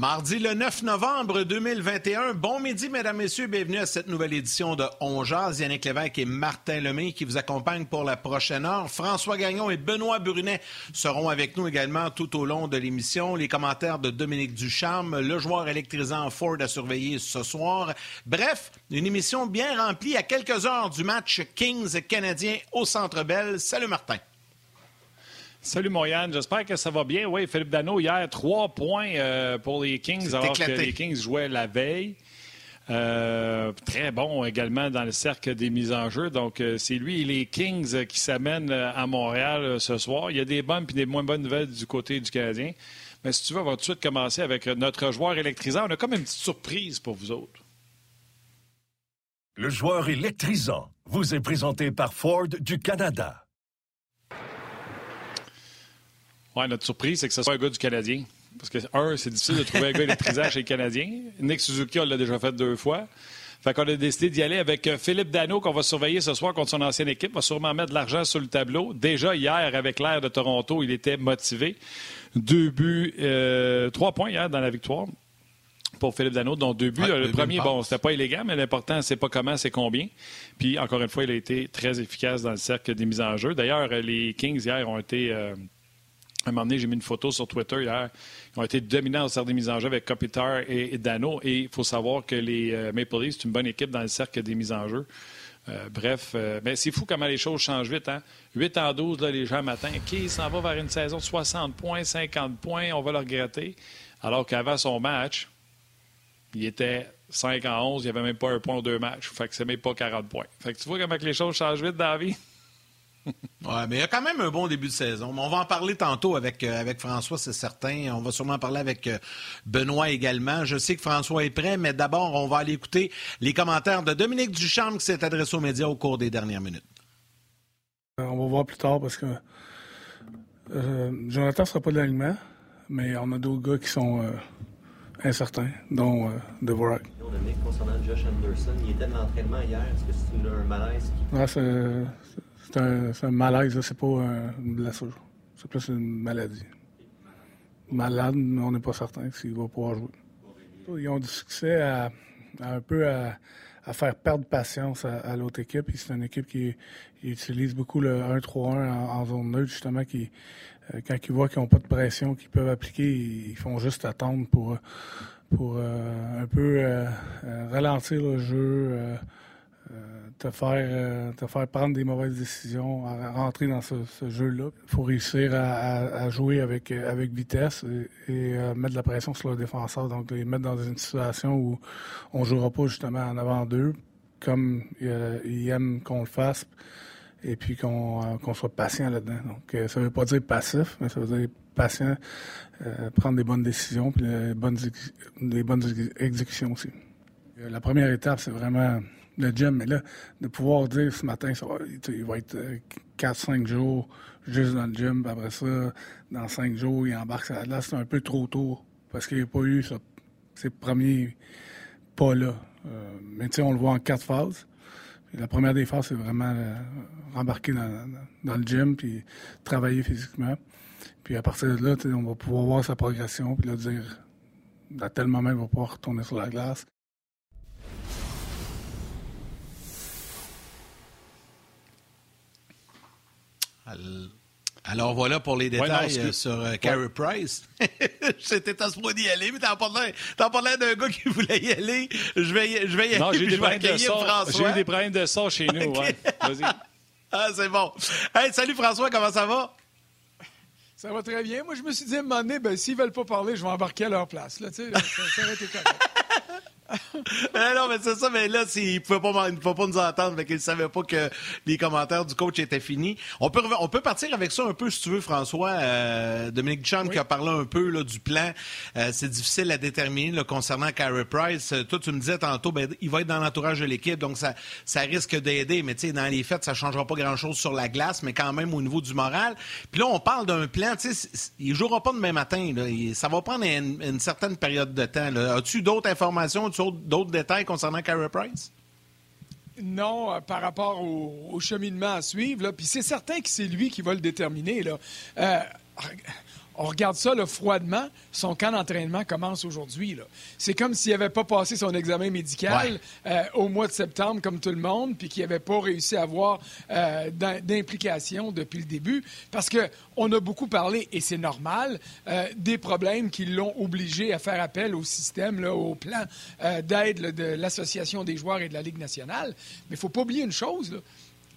Mardi le 9 novembre 2021. Bon midi, mesdames, messieurs. Bienvenue à cette nouvelle édition de On Jazz. Yannick Lévesque et Martin Lemay qui vous accompagnent pour la prochaine heure. François Gagnon et Benoît Brunet seront avec nous également tout au long de l'émission. Les commentaires de Dominique Ducharme, le joueur électrisant Ford à surveiller ce soir. Bref, une émission bien remplie à quelques heures du match Kings canadien au Centre Bell. Salut Martin. Salut Moyane, j'espère que ça va bien. Oui, Philippe Dano, hier, trois points euh, pour les Kings alors que les Kings jouaient la veille. Euh, très bon également dans le cercle des mises en jeu. Donc, euh, c'est lui et les Kings qui s'amènent à Montréal ce soir. Il y a des bonnes et des moins bonnes nouvelles du côté du Canadien. Mais si tu veux, on va tout de suite commencer avec notre joueur électrisant. On a comme une petite surprise pour vous autres. Le joueur électrisant vous est présenté par Ford du Canada. Oui, notre surprise, c'est que ce soit un gars du Canadien. Parce que, un, c'est difficile de trouver un gars électrisant chez les Canadiens. Nick Suzuki, on l'a déjà fait deux fois. Fait qu'on a décidé d'y aller avec euh, Philippe Dano, qu'on va surveiller ce soir contre son ancienne équipe. va sûrement mettre de l'argent sur le tableau. Déjà, hier, avec l'air de Toronto, il était motivé. Deux buts, euh, trois points hier dans la victoire pour Philippe Dano, dont deux buts. le premier, bon, c'était pas élégant, mais l'important, c'est pas comment, c'est combien. Puis, encore une fois, il a été très efficace dans le cercle des mises en jeu. D'ailleurs, les Kings, hier, ont été... Euh, un moment donné, j'ai mis une photo sur Twitter hier. Ils ont été dominants au cercle des mises en jeu avec Kopitar et, Dano. Et il faut savoir que les euh, Maple Leafs, c'est une bonne équipe dans le cercle des mises en jeu. Euh, bref, euh, mais c'est fou comment les choses changent vite. Hein? 8 en 12, là, les gens matin, qui s'en va vers une saison de 60 points, 50 points, on va le regretter. Alors qu'avant son match, il était 5 en 11, il n'y avait même pas un point ou deux matchs. Fait que c'est même pas 40 points. Fait que tu vois comment les choses changent vite vie? oui, mais il y a quand même un bon début de saison. on va en parler tantôt avec, euh, avec François, c'est certain. On va sûrement parler avec euh, Benoît également. Je sais que François est prêt, mais d'abord, on va aller écouter les commentaires de Dominique Ducharme qui s'est adressé aux médias au cours des dernières minutes. Euh, on va voir plus tard parce que Jonathan ne sera pas de l'alignement, mais on a d'autres gars qui sont incertains, dont Devorak. concernant Josh Anderson, il était de l'entraînement hier. Est-ce que c'est un malaise? c'est c'est un, malaise, c'est pas une blessure. C'est plus une maladie. Malade, mais on n'est pas certain s'il va pouvoir jouer. Ils ont du succès à, un peu à, faire perdre patience à, l'autre équipe. C'est une équipe qui, utilise beaucoup le 1-3-1 en, zone neutre, justement, qui, euh, quand ils voient qu'ils n'ont pas de pression qu'ils peuvent appliquer, ils, font juste attendre pour, pour euh, un peu euh, ralentir le jeu te, faire, euh, te faire prendre des mauvaises décisions, à rentrer dans ce, jeu-là. Il faut réussir à, jouer avec, avec vitesse et, euh, mettre de la pression sur le défenseur, donc les mettre dans une situation où on ne jouera pas justement en avant d'eux, comme ils aiment qu'on le fasse, et puis qu'on soit patient là-dedans. Donc ça ne veut pas dire passif, mais ça veut dire patient, prendre des bonnes décisions, puis les bonnes, des bonnes exécutions aussi. La première étape, c'est vraiment le gym. Mais là, de pouvoir dire ce matin, il va être 4-5 euh, jours juste dans le gym, puis après ça, dans 5 jours, il embarque ça. Là, c'est un peu trop tôt parce qu'il n'y a pas eu ça, ces premiers pas-là. Euh, mais tu sais, on le voit en quatre phases. la première des phases, c'est vraiment euh, rembarquer dans, le gym puis travailler physiquement. Puis à partir de là, on va pouvoir voir sa progression puis là dire à tel moment, il va pouvoir retourner sur la glace. Alors voilà pour les détails euh, sur euh, Carey Price. J'étais à ce point d'y aller, mais t'en parlais, parlais d'un gars qui voulait y aller. Je vais, y, je vais y non, aller. J'ai eu, des problèmes de son. J'ai eu des problèmes de son chez nous. Ouais. Vas-y. Ah, c'est bon. Hey, salut François, comment ça va? Ça va très bien. Moi, je me suis dit à un moment donné, ben, s'ils veulent pas parler, je vais embarquer à leur place. Là, ça, ça aurait été correct. non, mais c'est ça, mais là, il ne pouvait pas, il pouvait pas nous entendre, fait qu'il ne savait pas que les commentaires du coach étaient finis. On peut, on peut partir avec ça un peu, si tu veux, François. Euh, Dominique Duchamp qui a parlé un peu là, du plan. Euh, c'est difficile à déterminer là, concernant Carey Price. Euh, toi, tu me disais tantôt, ben, il va être dans l'entourage de l'équipe, donc ça, ça risque d'aider. Mais tu sais, dans les faits, ça ne changera pas grand-chose sur la glace, mais quand même au niveau du moral. Puis là, on parle d'un plan, il ne jouera pas demain matin. Là. Ça va prendre une, certaine période de temps. As-tu d'autres informations? D'autres détails concernant Carey Price? Non, euh, par rapport au, cheminement à suivre. Puis c'est certain que c'est lui qui va le déterminer. Là. Euh, on regarde ça là, froidement. Son camp d'entraînement commence aujourd'hui. C'est comme s'il n'avait pas passé son examen médical euh, au mois de septembre, comme tout le monde, puis qu'il n'avait pas réussi à avoir euh, d'implication depuis le début. Parce qu'on a beaucoup parlé, et c'est normal, euh, des problèmes qui l'ont obligé à faire appel au système, là, au plan d'aide de l'Association des joueurs et de la Ligue nationale. Mais il ne faut pas oublier une chose. Là.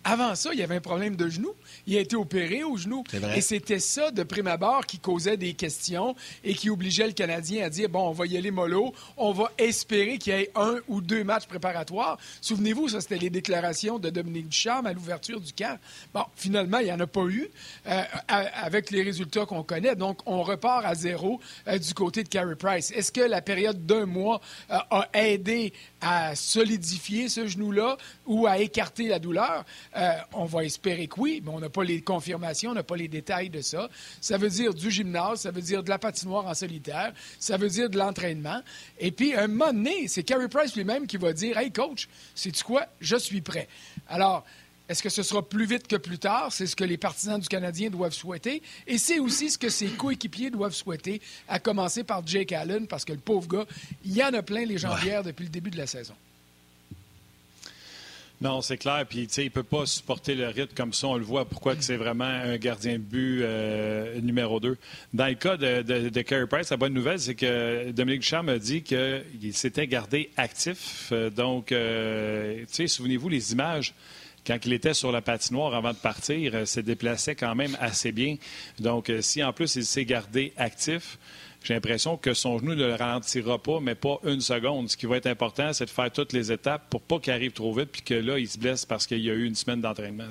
Avant ça, il y avait un problème de genou. Il a été opéré au genou. Et c'était ça, de prime abord, qui causait des questions et qui obligeait le Canadien à dire bon, on va y aller mollo, on va espérer qu'il y ait un ou deux matchs préparatoires. Souvenez-vous, ça, c'était les déclarations de Dominique Ducharme à l'ouverture du camp. Bon, finalement, il n'y en a pas eu euh, avec les résultats qu'on connaît. Donc, on repart à zéro euh, du côté de Carey Price. Est-ce que la période d'un mois euh, a aidé à solidifier ce genou-là ou à écarter la douleur? Euh, on va espérer que oui, mais on n'a pas les confirmations, on n'a pas les détails de ça. Ça veut dire du gymnase, ça veut dire de la patinoire en solitaire, ça veut dire de l'entraînement. Et puis, un moment donné, c'est Carey Price lui-même qui va dire Hey, coach, sais-tu quoi? Je suis prêt. Alors, est-ce que ce sera plus vite que plus tard? C'est ce que les partisans du Canadien doivent souhaiter. Et c'est aussi ce que ses coéquipiers doivent souhaiter, à commencer par Jake Allen, parce que le pauvre gars, il y en a plein les jambières depuis le début de la saison. Non, c'est clair. Puis, tu sais, il peut pas supporter le rythme comme ça. On le voit. Pourquoi que c'est vraiment un gardien de but euh, numéro 2. Dans le cas de, de, Carey Price, la bonne nouvelle, c'est que Dominique Duchamp a dit qu'il s'était gardé actif. Euh, donc, euh, tu sais, souvenez-vous les images quand il était sur la patinoire avant de partir, se déplaçait quand même assez bien. Donc, si en plus il s'est gardé actif, j'ai l'impression que son genou ne le ralentira pas, mais pas une seconde. Ce qui va être important, c'est de faire toutes les étapes pour pas qu'il arrive trop vite puis que là, il se blesse parce qu'il y a eu une semaine d'entraînement.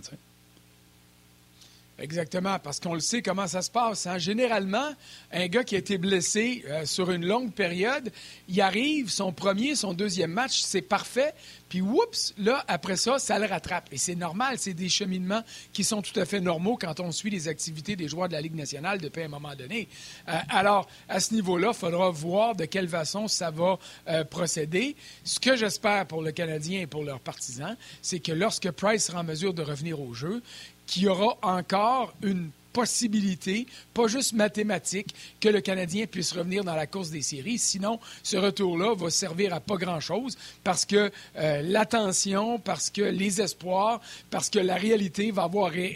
Exactement, parce qu'on le sait comment ça se passe. Hein. Généralement, un gars qui a été blessé euh, sur une longue période, il arrive, son premier, son deuxième match, c'est parfait, puis oups, là, après ça, ça le rattrape. Et c'est normal, c'est des cheminements qui sont tout à fait normaux quand on suit les activités des joueurs de la Ligue nationale depuis un moment donné. Euh, alors, à ce niveau-là, il faudra voir de quelle façon ça va euh, procéder. Ce que j'espère pour le Canadien et pour leurs partisans, c'est que lorsque Price sera en mesure de revenir au jeu, qu'il y aura encore une possibilité, pas juste mathématique, que le Canadien puisse revenir dans la course des séries. Sinon, ce retour-là va servir à pas grand-chose parce que euh, l'attention, parce que les espoirs, parce que la réalité va avoir euh,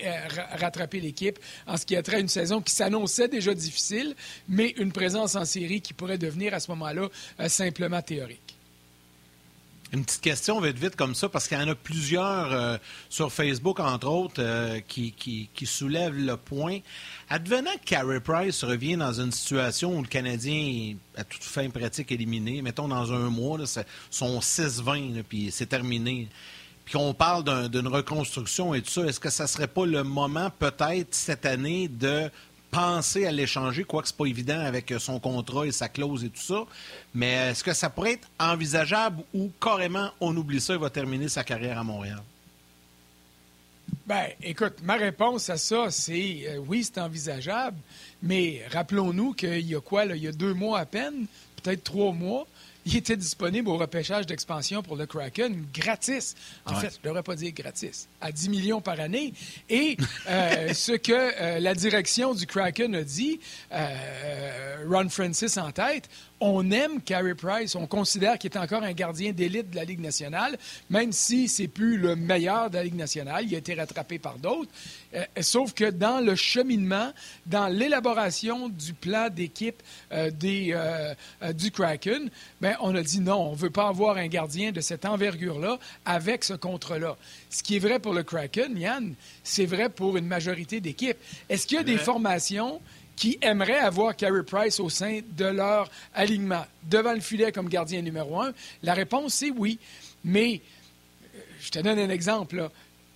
rattrapé l'équipe en ce qui a trait à une saison qui s'annonçait déjà difficile, mais une présence en série qui pourrait devenir à ce moment-là euh, simplement théorique. Une petite question vite vite comme ça, parce qu'il y en a plusieurs euh, sur Facebook, entre autres, euh, qui, soulèvent le point. Advenant que Carey Price revient dans une situation où le Canadien à toute fin pratique éliminé, mettons dans un mois, c'est son 6-20, puis c'est terminé. Puis on parle d'une reconstruction et tout ça, est-ce que ça serait pas le moment, peut-être, cette année, de penser à l'échanger, quoique ce pas évident avec son contrat et sa clause et tout ça. Mais est-ce que ça pourrait être envisageable ou carrément on oublie ça et va terminer sa carrière à Montréal? Ben, écoute, ma réponse à ça, c'est euh, oui, c'est envisageable, mais rappelons-nous qu'il y a quoi, il y a deux mois à peine, peut-être trois mois, il était disponible au repêchage d'expansion pour le Kraken gratis. En fait, je ne devrais pas dire gratis, à 10 millions par année. Et euh, ce que euh, la direction du Kraken a dit, euh, Ron Francis en tête, on aime Carey Price, on considère qu'il est encore un gardien d'élite de la Ligue nationale, même si c'est plus le meilleur de la Ligue nationale, il a été rattrapé par d'autres. Euh, sauf que dans le cheminement, dans l'élaboration du plan d'équipe euh, euh, du Kraken, ben, on a dit non, on ne veut pas avoir un gardien de cette envergure-là avec ce contre-là. Ce qui est vrai pour le Kraken, Yann, c'est vrai pour une majorité d'équipes. Est-ce qu'il y a des formations qui aimeraient avoir Carey Price au sein de leur alignement devant le filet comme gardien numéro un? La réponse, c'est oui. Mais euh, je te donne un exemple. Là.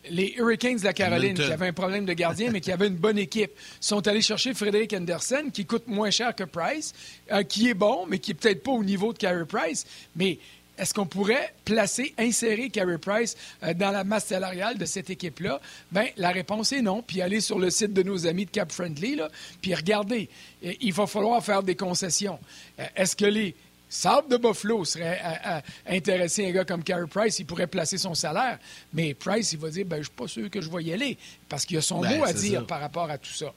Les Hurricanes de la Caroline, qui avaient un problème de gardien, mais qui avaient une bonne équipe, sont allés chercher Frédéric Anderson, qui coûte moins cher que Price, euh, qui est bon, mais qui n'est peut-être pas au niveau de Carey Price. Mais est-ce qu'on pourrait placer, insérer Carey Price euh, dans la masse salariale de cette équipe-là? Bien, la réponse est non. Puis aller sur le site de nos amis de Cap Friendly, là, puis regardez, il va falloir faire des concessions. Euh, est-ce que les Sabre de Buffalo serait intéressé à un gars comme Carey Price, il pourrait placer son salaire. Mais Price, il va dire ben, Je ne suis pas sûr que je vais y aller parce qu'il a son ben, mot à dire par rapport à tout ça.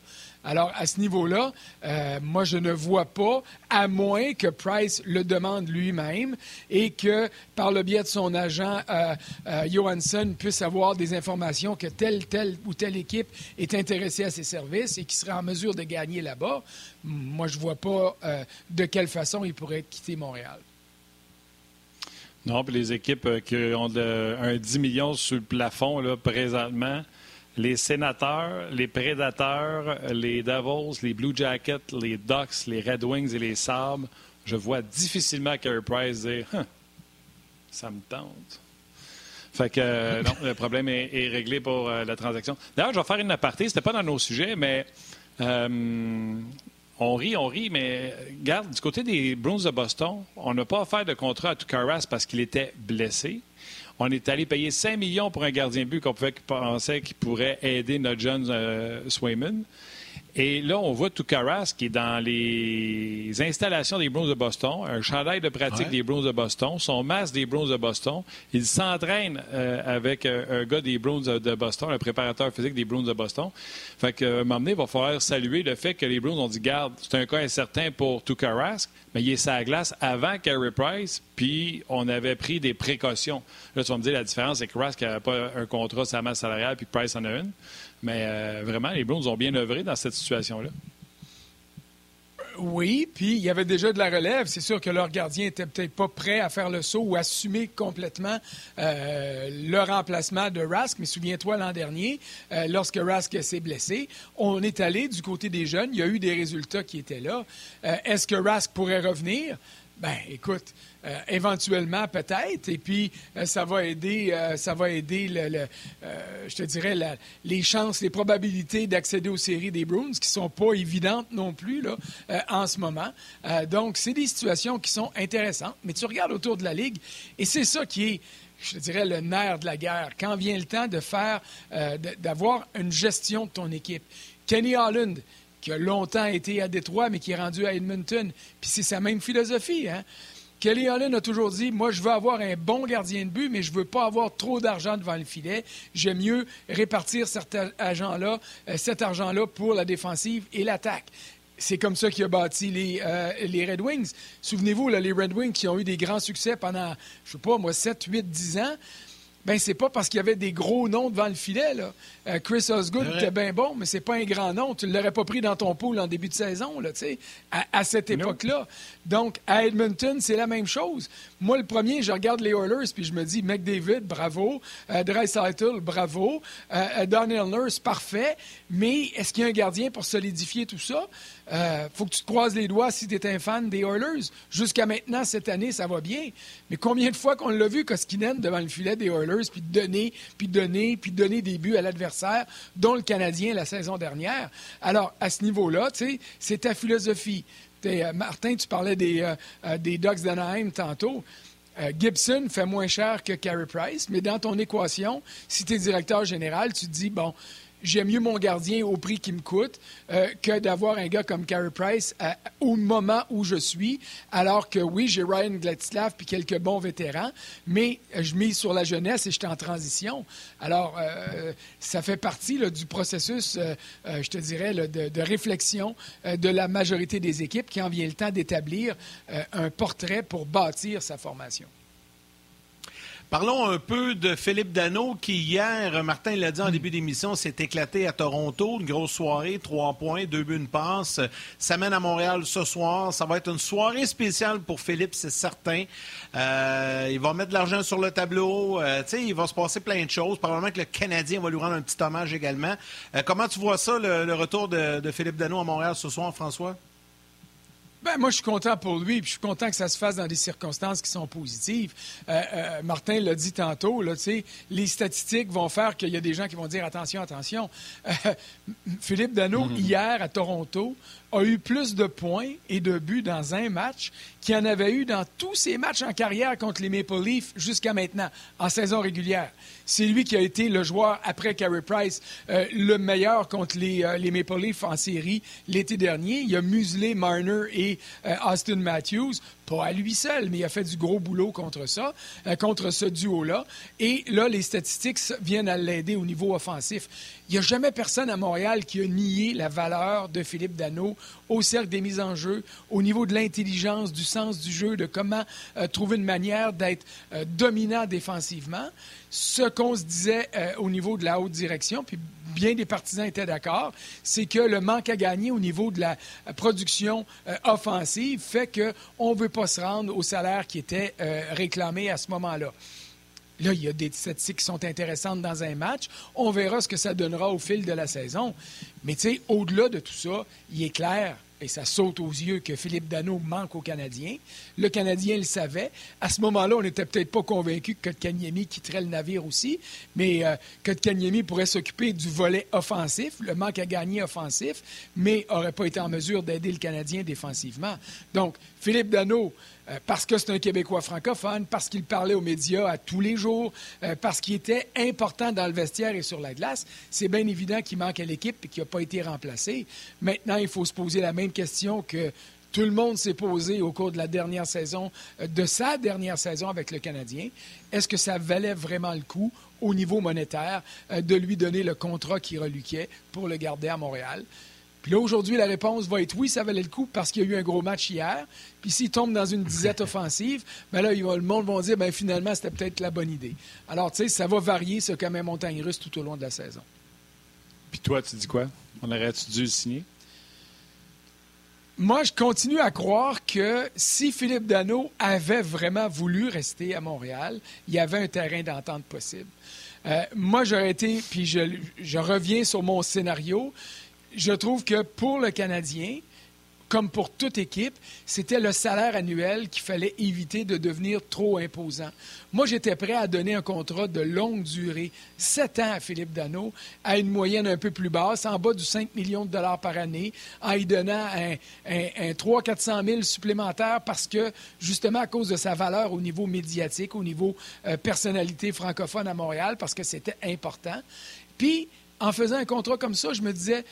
Alors, à ce niveau-là, euh, moi, je ne vois pas, à moins que Price le demande lui-même et que, par le biais de son agent, euh, euh, Johansson puisse avoir des informations que telle, telle ou telle équipe est intéressée à ses services et qui serait en mesure de gagner là-bas. Moi, je ne vois pas de quelle façon il pourrait quitter Montréal. Non, puis les équipes qui ont un 10 millions sur le plafond là, présentement, les sénateurs, les prédateurs, les Devils, les Blue Jackets, les Ducks, les Red Wings et les Sabres, je vois difficilement Carey Price dire ça me tente. Fait que euh, le problème est, réglé pour euh, la transaction. D'ailleurs, je vais faire une aparté. C'était pas dans nos sujets, mais euh, on rit, on rit, mais regarde, du côté des Bruins de Boston, on n'a pas offert de contrat à Tukaras parce qu'il était blessé. On est allé payer 5 millions pour un gardien but qu'on penser qu'il pourrait aider notre jeune euh, Swayman. Et là, on voit Tukaras qui est dans les installations des Bruins de Boston, un chandail de pratique des Bruins de Boston, son masque des Bruins de Boston. Il s'entraîne euh, avec euh, un gars des Bruins de Boston, un préparateur physique des Bruins de Boston. Fait que, à un moment donné, il va falloir saluer le fait que les Bruins ont dit, garde, c'est un cas incertain pour Tukaras, mais il est sa glace avant Carey Price, puis on avait pris des précautions. Là, tu vas me dire, la différence, c'est que Rask n'avait pas un contrat la masse salariale, puis Price en a une. Mais euh, vraiment, les Browns ont bien œuvré dans cette situation-là. Oui, puis il y avait déjà de la relève. C'est sûr que leur gardien était peut-être pas prêt à faire le saut ou assumer complètement euh, le remplacement de Rask. Mais souviens-toi l'an dernier, euh, lorsque Rask s'est blessé, on est allé du côté des jeunes. Il y a eu des résultats qui étaient là. Est-ce que Rask pourrait revenir? Ben, écoute, euh, éventuellement peut-être, et puis euh, ça va aider, euh, ça va aider, le, je te dirais, les chances, les probabilités d'accéder aux séries des Bruins, qui sont pas évidentes non plus là, en ce moment. donc, c'est des situations qui sont intéressantes, mais tu regardes autour de la ligue, et c'est ça qui est je te dirais, le nerf de la guerre. Quand vient le temps de faire, d'avoir une gestion de ton équipe. Kenny Holland, qui a longtemps été à Détroit, mais qui est rendu à Edmonton. Puis c'est sa même philosophie. Hein? Kelly Allen a toujours dit Moi, je veux avoir un bon gardien de but, mais je ne veux pas avoir trop d'argent devant le filet. J'aime mieux répartir euh, cet argent-là pour la défensive et l'attaque. C'est comme ça qu'il a bâti les, euh, les Red Wings. Souvenez-vous, les Red Wings qui ont eu des grands succès pendant, je sais pas, moi, 7, 8, 10 ans ben c'est pas parce qu'il y avait des gros noms devant le filet. Là. Euh, Chris Osgood était bien bon, mais c'est pas un grand nom. Tu ne l'aurais pas pris dans ton pool en début de saison, là, à, à cette époque-là. Donc, à Edmonton, c'est la même chose. Moi, le premier, je regarde les Oilers, puis je me dis, McDavid, bravo. Euh, Dreisaitl, bravo. Euh, euh Daniel Nurse, parfait. Mais est-ce qu'il y a un gardien pour solidifier tout ça? Euh, faut que tu te croises les doigts si tu es un fan des Oilers. Jusqu'à maintenant, cette année, ça va bien. Mais combien de fois qu'on l'a vu, Koskinen, devant le filet des Oilers, puis donner, puis donner, puis donner des buts à l'adversaire, dont le Canadien la saison dernière. Alors, à ce niveau-là, c'est ta philosophie. Euh, Martin, tu parlais des, euh, des Ducks d'Anaheim tantôt. Gibson fait moins cher que Carey Price, mais dans ton équation, si tu es directeur général, tu te dis, bon, j'aime mieux mon gardien au prix qui me coûte euh, que d'avoir un gars comme Carey Price au moment où je suis. Alors que oui, j'ai Ryan Gladslav puis quelques bons vétérans, mais euh, je mise sur la jeunesse et je suis en transition. Alors, euh, ça fait partie du processus, je te dirais, de, réflexion de la majorité des équipes qui en vient le temps d'établir un portrait pour bâtir sa formation. Parlons un peu de Philippe Dano qui, hier, Martin l'a dit en début d'émission, s'est éclaté à Toronto. Une grosse soirée, trois points, deux buts, une passe. Ça mène à Montréal ce soir. Ça va être une soirée spéciale pour Philippe, c'est certain. Euh, il va mettre de l'argent sur le tableau. Euh, il va se passer plein de choses. Probablement que le Canadien va lui rendre un petit hommage également. Euh, comment tu vois ça, le, retour de, de Philippe Dano à Montréal ce soir, François? Ben, moi, je suis content pour lui, puis je suis content que ça se fasse dans des circonstances qui sont positives. Euh, euh, Martin l'a dit tantôt, là, les statistiques vont faire qu'il y a des gens qui vont dire attention, attention. Euh, Philippe Dano, mhm. hier à Toronto, a eu plus de points et de buts dans un match qu'il en avait eu dans tous ses matchs en carrière contre les Maple Leafs jusqu'à maintenant, en saison régulière. C'est lui qui a été le joueur, après Carey Price, euh, le meilleur contre les, euh, les, Maple Leafs en série l'été dernier. Il a muselé Marner et euh, Austin Matthews. À lui seul, mais il a fait du gros boulot contre ça, contre ce duo-là. Et là, les statistiques viennent à l'aider au niveau offensif. Il n'y a jamais personne à Montréal qui a nié la valeur de Philippe Dano au cercle des mises en jeu, au niveau de l'intelligence, du sens du jeu, de comment trouver une manière d'être dominant défensivement ce qu'on se disait euh, au niveau de la haute direction, puis bien des partisans étaient d'accord, c'est que le manque à gagner au niveau de la euh, production euh, offensive fait qu'on ne veut pas se rendre au salaire qui était réclamé à ce moment-là. Là, il y a des statistiques qui sont intéressantes dans un match. On verra ce que ça donnera au fil de la saison. Mais tu sais, au-delà de tout ça, il est clair et ça saute aux yeux que Philippe Dano manque aux Canadiens. Le Canadien le savait. À ce moment-là, on n'était peut-être pas convaincu que Kotkaniemi quitterait le navire aussi, mais euh, Kotkaniemi pourrait s'occuper du volet offensif, le manque à gagner offensif, mais n'aurait pas été en mesure d'aider le Canadien défensivement. Donc, Philippe Dano, euh, parce que c'est un Québécois francophone, parce qu'il parlait aux médias à tous les jours, euh, parce qu'il était important dans le vestiaire et sur la glace, c'est bien évident qu'il manque à l'équipe et qu'il n'a pas été remplacé. Maintenant, il faut se poser la même question que tout le monde s'est posé au cours de la dernière saison, euh, de sa dernière saison avec le Canadien. Est-ce que ça valait vraiment le coup au niveau monétaire de lui donner le contrat qui reluquait pour le garder à Montréal? Puis là, aujourd'hui, la réponse va être oui, ça valait le coup parce qu'il y a eu un gros match hier. Puis s'il tombe dans une disette offensive, bien là, le monde va dire, bien finalement, c'était peut-être la bonne idée. Alors, tu sais, ça va varier, ce un montagne russe tout au long de la saison. Puis toi, tu dis quoi? On aurait-tu dû le signer? Moi, je continue à croire que si Philippe Dano avait vraiment voulu rester à Montréal, il y avait un terrain d'entente possible. Euh, moi, j'aurais été, puis je, je reviens sur mon scénario, je trouve que pour le Canadien, comme pour toute équipe, c'était le salaire annuel qu'il fallait éviter de devenir trop imposant. Moi, j'étais prêt à donner un contrat de longue durée, sept ans à Philippe Dano, à une moyenne un peu plus basse, en bas du 5 millions de dollars par année, en y donnant un, un, 300-400 000 supplémentaires parce que, justement, à cause de sa valeur au niveau médiatique, au niveau euh, personnalité francophone à Montréal, parce que c'était important. Puis, en faisant un contrat comme ça, je me disais,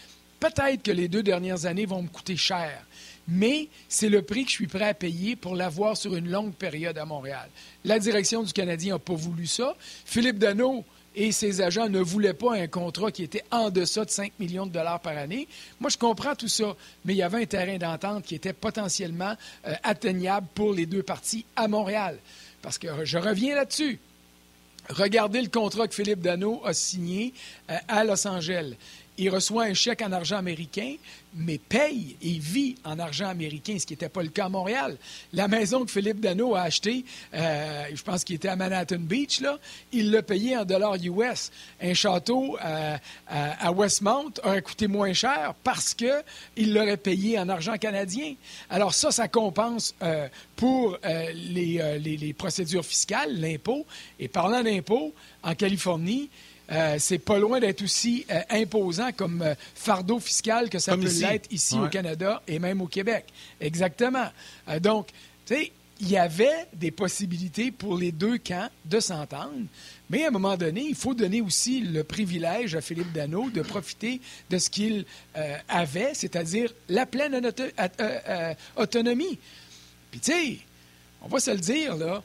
Peut-être que les deux dernières années vont me coûter cher, mais c'est le prix que je suis prêt à payer pour l'avoir sur une longue période à Montréal. La direction du Canadien n'a pas voulu ça. Philippe Dano et ses agents ne voulaient pas un contrat qui était en deçà de 5 millions de dollars par année. Moi, je comprends tout ça, mais il y avait un terrain d'entente qui était potentiellement euh, atteignable pour les deux parties à Montréal. Parce que je reviens là-dessus. Regardez le contrat que Philippe Dano a signé euh, à Los Angeles il reçoit un chèque en argent américain, mais paye et vit en argent américain, ce qui n'était pas le cas à Montréal. La maison que Philippe Dano a achetée, euh, je pense qu'il était à Manhattan Beach, là, il l'a payé en dollars US. Un château euh, à, Westmount aurait coûté moins cher parce qu'il l'aurait payé en argent canadien. Alors ça, ça compense euh, pour les, les procédures fiscales, l'impôt. Et parlant d'impôt, en Californie, euh, c'est pas loin d'être aussi euh, imposant comme euh, fardeau fiscal que ça peut l'être ici au Canada et même au Québec. Exactement. donc, tu sais, il y avait des possibilités pour les deux camps de s'entendre, mais à un moment donné, il faut donner aussi le privilège à Philippe Dano de profiter de ce qu'il avait, c'est-à-dire la pleine autonomie. Puis tu sais, on va se le dire, là,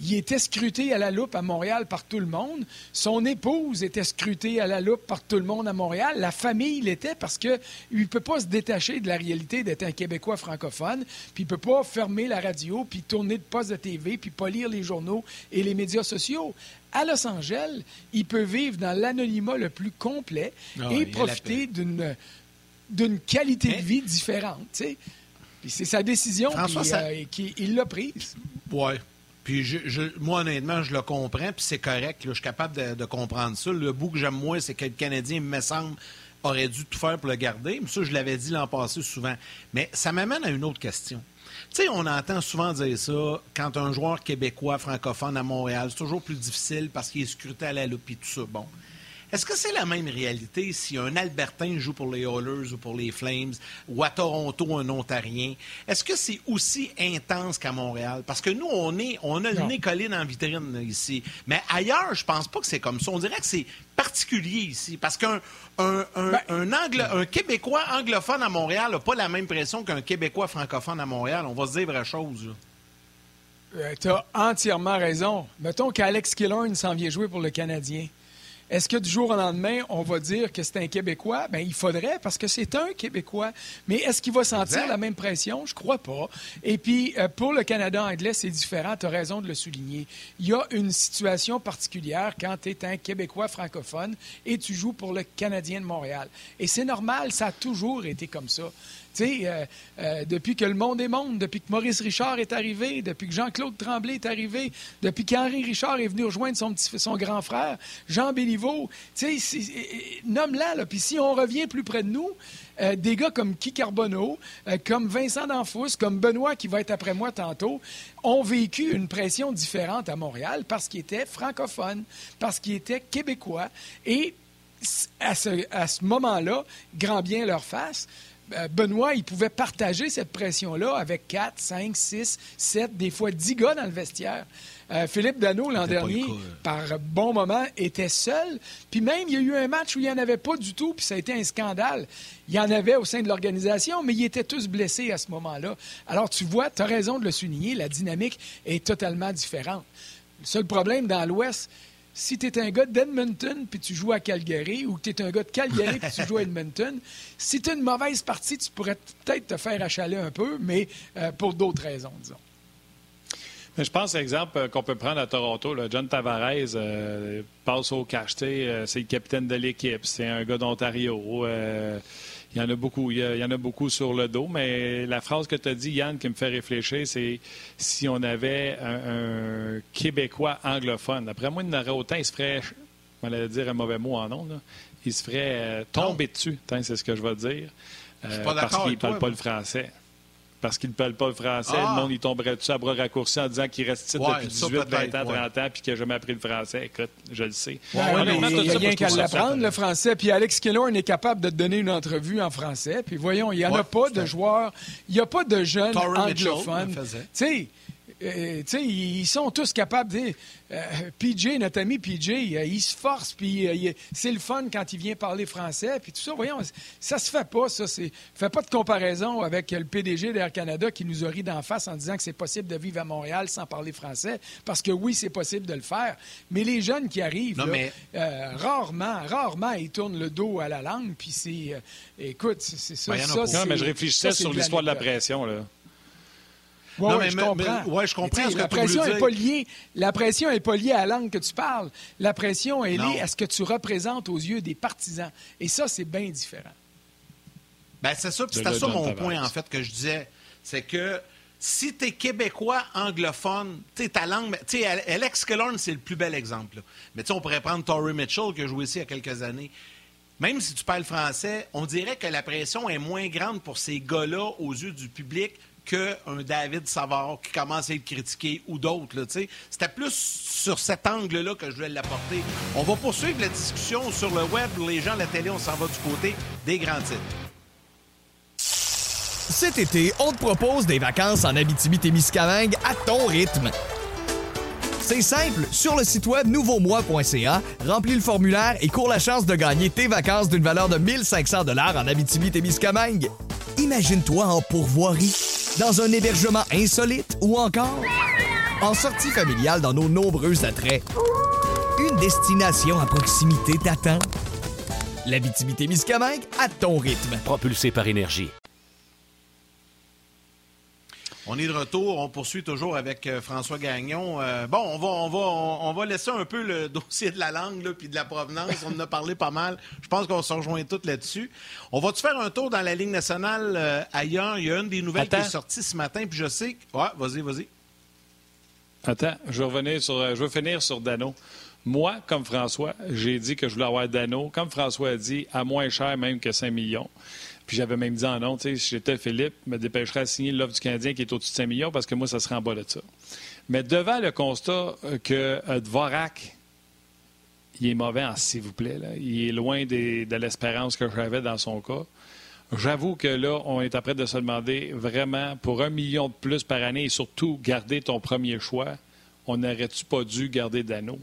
il était scruté à la loupe à Montréal par tout le monde. Son épouse était scrutée à la loupe par tout le monde à Montréal. La famille l'était parce qu'il ne peut pas se détacher de la réalité d'être un Québécois francophone, puis il ne peut pas fermer la radio, puis tourner de poste de TV, puis pas lire les journaux et les médias sociaux. À Los Angeles, il peut vivre dans l'anonymat le plus complet Ah, et profiter d'une d'une qualité de vie différente. Puis c'est sa décision, François, puis, ça- euh, il l'a prise. Ouais. Puis je, je- moi, honnêtement, je le comprends, puis c'est correct. je suis capable de, de comprendre ça. Le bout que j'aime moins, c'est que le Canadien, il me semble, aurait dû tout faire pour le garder. Mais ça, je l'avais dit l'an passé souvent. Mais ça m'amène à une autre question. Tu sais, on entend souvent dire ça quand un joueur québécois francophone à Montréal, c'est toujours plus difficile parce qu'il est scruté à la loupe et tout ça. Bon. Est-ce que c'est la même réalité si un Albertain joue pour les Oilers ou pour les Flames ou à Toronto un Ontarien? Est-ce que c'est aussi intense qu'à Montréal? Parce que nous, on, est, on a le Non. nez collé dans la vitrine ici. Mais ailleurs, je pense pas que c'est comme ça. On dirait que c'est particulier ici. Parce qu'un un, un- Ben- un Anglo- un Québécois anglophone à Montréal n'a pas la même pression qu'un Québécois francophone à Montréal. On va se dire vraie chose. Euh, tu as entièrement raison. Mettons qu'Alex Killorn s'en vient jouer pour le Canadien. Est-ce que du jour au lendemain, on va dire que c'est un Québécois? Bien, il faudrait, parce que c'est un Québécois. Mais est-ce qu'il va sentir Exact. la même pression? Je crois pas. Et puis, euh, pour le Canada anglais, c'est différent. Tu as raison de le souligner. Il y a une situation particulière quand tu es un Québécois francophone et tu joues pour le Canadien de Montréal. Et c'est normal, ça a toujours été comme ça. Euh, euh, depuis que le monde est monde, depuis que Maurice Richard est arrivé, depuis que Jean-Claude Tremblay est arrivé, depuis qu'Henri Richard est venu rejoindre son, grand frère, Jean Béliveau, tu sais, euh, nomme-la, là. Puis si on revient plus près de nous, des gars comme Guy Carbonneau, comme Vincent D'Anfous, comme Benoît, qui va être après moi tantôt, ont vécu une pression différente à Montréal parce qu'ils étaient francophones, parce qu'ils étaient québécois. Et à ce, à ce moment-là, grand bien leur face, Benoît, il pouvait partager cette pression-là avec 4, 5, 6, 7, des fois 10 gars dans le vestiaire. Euh, Philippe Dano, l'an dernier, euh. par bon moment, était seul. Puis même, il y a eu un match où il n'y en avait pas du tout, puis ça a été un scandale. Il y en avait au sein de l'organisation, mais ils étaient tous blessés à ce moment-là. Alors, tu vois, tu as raison de le souligner, la dynamique est totalement différente. Le seul problème dans l'Ouest, si tu es un gars d'Edmonton puis tu joues à Calgary ou que tu es un gars de Calgary puis tu joues à Edmonton, si tu une mauvaise partie, tu pourrais peut-être te faire achaler un peu, mais euh, pour d'autres raisons, disons. Je pense, exemple, euh, qu'on peut prendre à Toronto. John Tavares euh, passe au cacheté. c'est le capitaine de l'équipe. C'est un gars d'Ontario. Il y en a beaucoup. Il y, a- il y en a beaucoup sur le dos. Mais la phrase que tu as dit, Yann, qui me fait réfléchir, c'est si on avait un, un Québécois anglophone. Après moi, il y en aurait autant. Il se ferait, on allait dire un mauvais mot en nom, il se ferait euh, tomber dessus. C'est ce que je vais dire. Euh, parce qu'il ne parle pas le français. Parce qu'il ne parle pas le français, Ah. le monde il tomberait dessus à bras raccourcis en disant qu'il reste ici Ouais, depuis ça 18, 20 peut-être, ans, ouais. 30 ans, puis qu'il n'a jamais appris le français. Écoute, je le sais. Ouais, Honnêtement, il tout n'y a rien qu'à l'apprendre, le français. Puis Alex Killorn est capable de te donner une entrevue en français. Puis voyons, il n'y en Ouais, a pas tout de joueurs, il n'y a pas de jeunes Torrey anglophones. Tu sais, euh, tu sais, ils sont tous capables. sais, euh, PJ, notre ami PJ, euh, il se force, puis euh, c'est le fun quand il vient parler français, puis tout ça. Voyons, ça se fait pas, ça. C'est, fait pas de comparaison avec le PDG d'Air Canada qui nous a ri d'en face en disant que c'est possible de vivre à Montréal sans parler français, parce que oui, c'est possible de le faire. Mais les jeunes qui arrivent, Non, là, mais- euh, rarement, rarement, ils tournent le dos à la langue, puis c'est, euh, écoute, c'est, ça. Ben, y en a ça. Non, mais je réfléchissais ça, sur de l'histoire de la pression. Là. Ouais, Non, mais- je mais- comprends. mais- ouais, je comprends ce que La pression n'est dire. pas liée. La pression est pas liée à la langue que tu parles. La pression est Non. liée à ce que tu représentes aux yeux des partisans. Et ça, c'est bien différent. Ben, c'est ça, puis De c'était le ça mon Tavares. point, en fait, que je disais. C'est que si tu es québécois anglophone, tu sais, ta langue. Tu sais, Alex Killorn, c'est le plus bel exemple. là. Mais tu sais, on pourrait prendre Torrey Mitchell, qui a joué ici il y a quelques années. Même si tu parles français, on dirait que la pression est moins grande pour ces gars-là aux yeux du public qu'un David Savard qui commence à être critiqué ou d'autres. C'était plus sur cet angle-là que je voulais l'apporter. On va poursuivre la discussion sur le web. Les gens la télé, on s'en va du côté des grands titres. Cet été, on te propose des vacances en Abitibi-Témiscamingue à ton rythme. C'est simple, sur le site web nouveaumois.ca, remplis le formulaire et cours la chance de gagner tes vacances d'une valeur de 1500 dollars en Abitibi-Témiscamingue. Imagine-toi en pourvoirie, dans un hébergement insolite ou encore En sortie familiale dans nos nombreux attraits, une destination à proximité t'attend. La Miscamingue à ton rythme. Propulsé par énergie. On est de retour. On poursuit toujours avec euh, François Gagnon. Euh, bon, on va, on, va, on, va laisser un peu le dossier de la langue puis de la provenance. On en a parlé pas mal. Je pense qu'on se rejoint toutes là-dessus. On va-tu faire un tour dans la Ligue nationale euh, ailleurs? Il y a une des nouvelles qui est sortie ce matin, puis je sais que... Ouais, vas-y, vas-y. Attends, je vais, revenir sur, je vais finir sur Dano. Moi, comme François, j'ai dit que je voulais avoir Dano. Comme François a dit, à moins cher même que 5 millions. Puis j'avais même dit en non, si j'étais Philippe, me dépêcherais à signer l'offre du Canadien qui est au-dessus de 5 millions parce que moi, ça serait en bas de ça. Mais devant le constat euh, que euh, Dvorak, il est mauvais en s'il vous plaît, il est loin de l'espérance que j'avais dans son cas. J'avoue que là, on est après de se demander vraiment pour un million de plus par année et surtout garder ton premier choix, on n'aurait-tu pas dû garder Dano?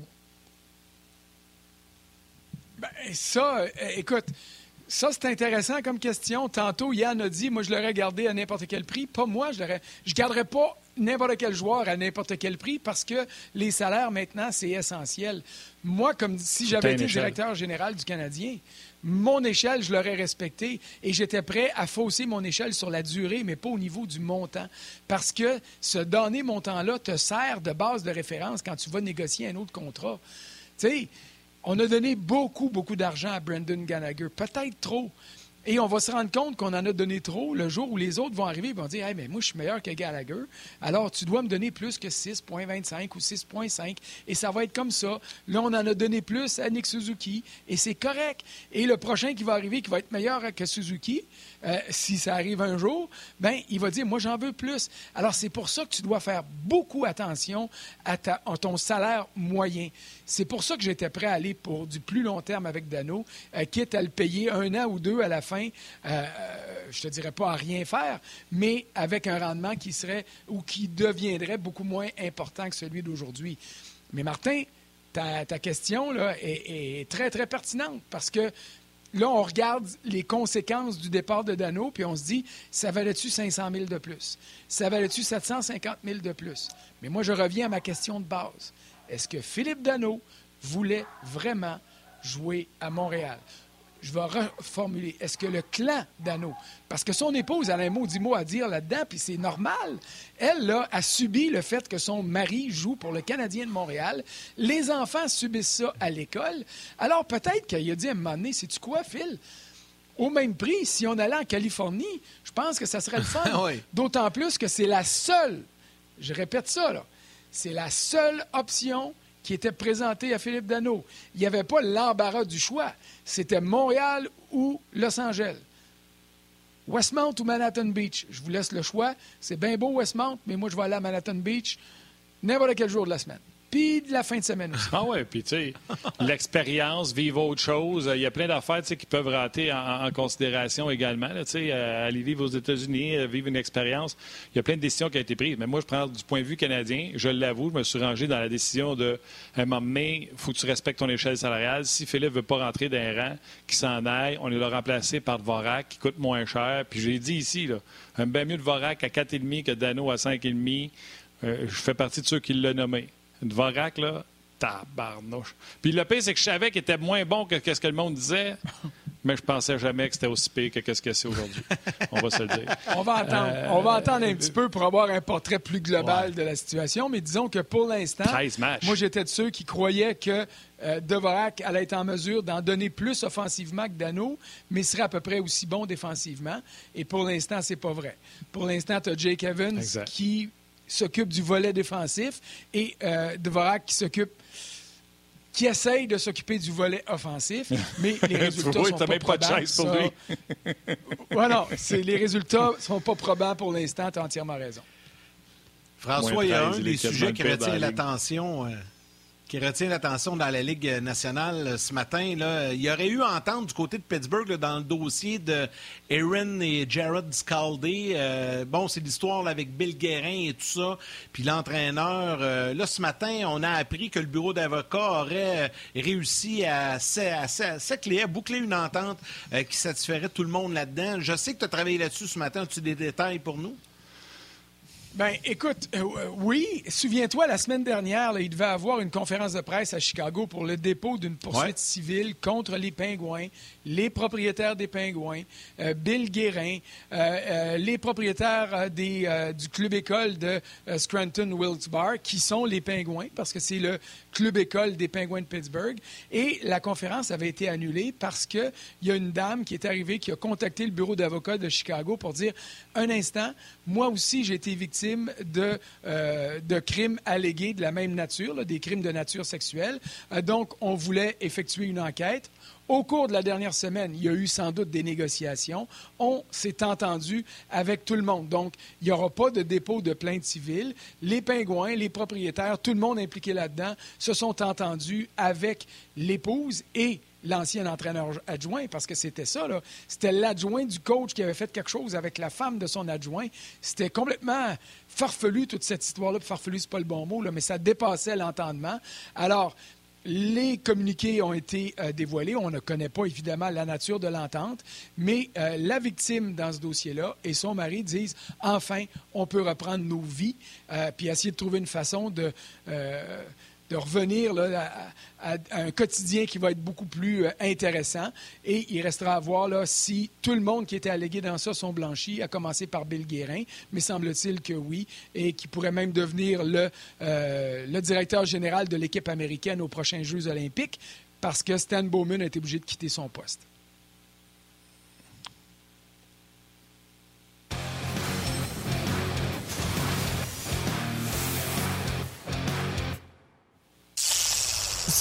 Ben, ça, euh, écoute, ça, c'est intéressant comme question. Tantôt, Yann a dit, moi, je l'aurais gardé à n'importe quel prix. Pas moi, je ne je garderais pas n'importe quel joueur à n'importe quel prix parce que les salaires, maintenant, c'est essentiel. Moi, comme si j'avais été directeur général du Canadien, mon échelle, je l'aurais respectée et j'étais prêt à fausser mon échelle sur la durée, mais pas au niveau du montant. Parce que ce donné montant-là te sert de base de référence quand tu vas négocier un autre contrat. Tu sais, on a donné beaucoup, beaucoup d'argent à Brendan Gallagher, peut-être trop. Et on va se rendre compte qu'on en a donné trop le jour où les autres vont arriver et vont dire Hey, mais moi, je suis meilleur que Gallagher. Alors, tu dois me donner plus que 6,25 ou 6,5. Et ça va être comme ça. Là, on en a donné plus à Nick Suzuki et c'est correct. Et le prochain qui va arriver, qui va être meilleur que Suzuki, euh, si ça arrive un jour, ben il va dire Moi, j'en veux plus. Alors, c'est pour ça que tu dois faire beaucoup attention à, ton salaire moyen. C'est pour ça que j'étais prêt à aller pour du plus long terme avec Dano, euh, quitte à le payer un an ou deux à la fin. Euh, je te dirais pas à rien faire, mais avec un rendement qui serait ou qui deviendrait beaucoup moins important que celui d'aujourd'hui. Mais Martin, ta, question là, est, est, très, très pertinente parce que là, on regarde les conséquences du départ de Dano, puis on se dit, ça valait-tu 500 000 de plus? Ça valait-tu 750 000 de plus? Mais moi, je reviens à ma question de base. Est-ce que Philippe Dano voulait vraiment jouer à Montréal? Je vais reformuler. Est-ce que le clan Dano, parce que son épouse a un mot, dix mots à dire là-dedans, puis c'est normal, elle là, a subi le fait que son mari joue pour le Canadien de Montréal. Les enfants subissent ça à l'école. Alors peut-être qu'il a dit à un moment donné, sais-tu quoi, Phil? Au même prix, si on allait en Californie, je pense que ça serait le fun. D'autant plus que c'est la seule, je répète ça, là, c'est la seule option qui était présenté à Philippe Dano. Il n'y avait pas l'embarras du choix. C'était Montréal ou Los Angeles. Westmount ou Manhattan Beach? Je vous laisse le choix. C'est bien beau Westmount, mais moi, je vais aller à Manhattan Beach n'importe quel jour de la semaine puis de la fin de semaine aussi. Ah ouais, puis tu sais, l'expérience, vivre autre chose. Il y a plein d'affaires qui peuvent rater en, considération également. Tu sais, euh, aller vivre aux États-Unis, euh, vivre une expérience. Il y a plein de décisions qui ont été prises. Mais moi, je prends du point de vue canadien, je l'avoue, je me suis rangé dans la décision de, un moment donné, il faut que tu respectes ton échelle salariale. Si Philippe ne veut pas rentrer dans un rang, qu'il s'en aille. On l'a remplacé par Dvorak, qui coûte moins cher. Puis j'ai dit ici, là, un bien mieux de Dvorak à 4,5 que Dano à 5,5. Euh, je fais partie de ceux qui l'ont nommé. Dvorak, là, tabarnouche. Puis le pire, c'est que je savais qu'il était moins bon que, ce que le monde disait, mais je pensais jamais que c'était aussi pire que ce que c'est aujourd'hui. On va se le dire. On va attendre, euh, on va attendre un petit peu pour avoir un portrait plus global de la situation, mais disons que pour l'instant, moi j'étais de ceux qui croyaient que euh, Dvorak allait être en mesure d'en donner plus offensivement que Dano, mais serait à peu près aussi bon défensivement. Et pour l'instant, c'est pas vrai. Pour l'instant, tu as Jake Evans qui s'occupe du volet défensif et euh, Dvorak qui s'occupe qui essaye de s'occuper du volet offensif, mais les résultats sont pas probables. voilà, les résultats sont pas probants pour l'instant, tu as entièrement raison. François, il y a un des sujets qui retient l'attention. Euh, qui retient l'attention dans la Ligue nationale euh, ce matin. Il y aurait eu à entendre du côté de Pittsburgh dans le dossier de Aaron et Jared Scaldé. Euh, bon, c'est l'histoire avec Bill Guérin et tout ça. Puis l'entraîneur, euh, là, ce matin, on a appris que le bureau d'avocat aurait réussi à, à, boucler une entente qui satisferait tout le monde là-dedans. Je sais que tu as travaillé là-dessus ce matin. As-tu des détails pour nous? Ben, écoute, euh, euh, oui, souviens-toi, la semaine dernière, là, il devait avoir une conférence de presse à Chicago pour le dépôt d'une poursuite Ouais. civile contre les Pingouins, les propriétaires des Pingouins, euh, Bill Guérin, euh, les propriétaires des, du club école de Scranton Wilkes-Barre, qui sont les Pingouins, parce que c'est le club école des Pingouins de Pittsburgh. Et la conférence avait été annulée parce qu'il y a une dame qui est arrivée, qui a contacté le bureau d'avocats de Chicago pour dire un instant, moi aussi, j'ai été victime de, euh, de crimes allégués de la même nature, des crimes de nature sexuelle. Euh, donc, on voulait effectuer une enquête. Au cours de la dernière semaine, il y a eu sans doute des négociations. On s'est entendu avec tout le monde. Donc, il n'y aura pas de dépôt de plainte civile. Les pingouins, les propriétaires, tout le monde impliqué là-dedans se sont entendus avec l'épouse et l'ancien entraîneur adjoint, parce que c'était ça, là. C'était l'adjoint du coach qui avait fait quelque chose avec la femme de son adjoint. C'était complètement farfelu, toute cette histoire-là. Farfelu, c'est pas le bon mot, là, mais ça dépassait l'entendement. Alors, les communiqués ont été euh, dévoilés. On ne connaît pas évidemment la nature de l'entente, mais euh, la victime dans ce dossier-là et son mari disent enfin, on peut reprendre nos vies, euh, puis essayer de trouver une façon de. De revenir à, un quotidien qui va être beaucoup plus euh, intéressant. Et il restera à voir si tout le monde qui était allégué dans ça sont blanchis, à commencer par Bill Guérin, mais semble-t-il que oui, et qui pourrait même devenir le, euh, le directeur général de l'équipe américaine aux prochains Jeux olympiques, parce que Stan Bowman a été obligé de quitter son poste.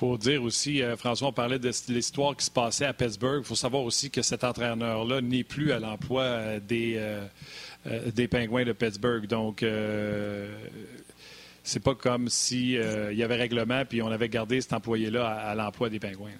Faut dire aussi, euh, François, on parlait de l'histoire qui se passait à Pittsburgh. Il faut savoir aussi que cet entraîneur-là n'est plus à l'emploi euh, des, euh, Pingouins de Pittsburgh. Donc, c'est pas comme si euh, il y avait règlement puis on avait gardé cet employé-là à, l'emploi des Pingouins.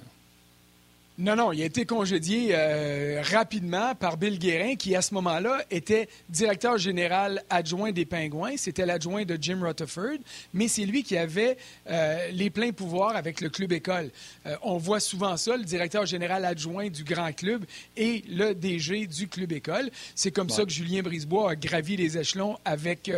Non, non, il a été congédié euh, rapidement par Bill Guérin, qui à ce moment-là était directeur général adjoint des Pingouins. C'était l'adjoint de Jim Rutherford, mais c'est lui qui avait euh, les pleins pouvoirs avec le club école. Euh, on voit souvent ça, le directeur général adjoint du grand club et le DG du club école. C'est comme ça que Julien Brisebois a gravi les échelons avec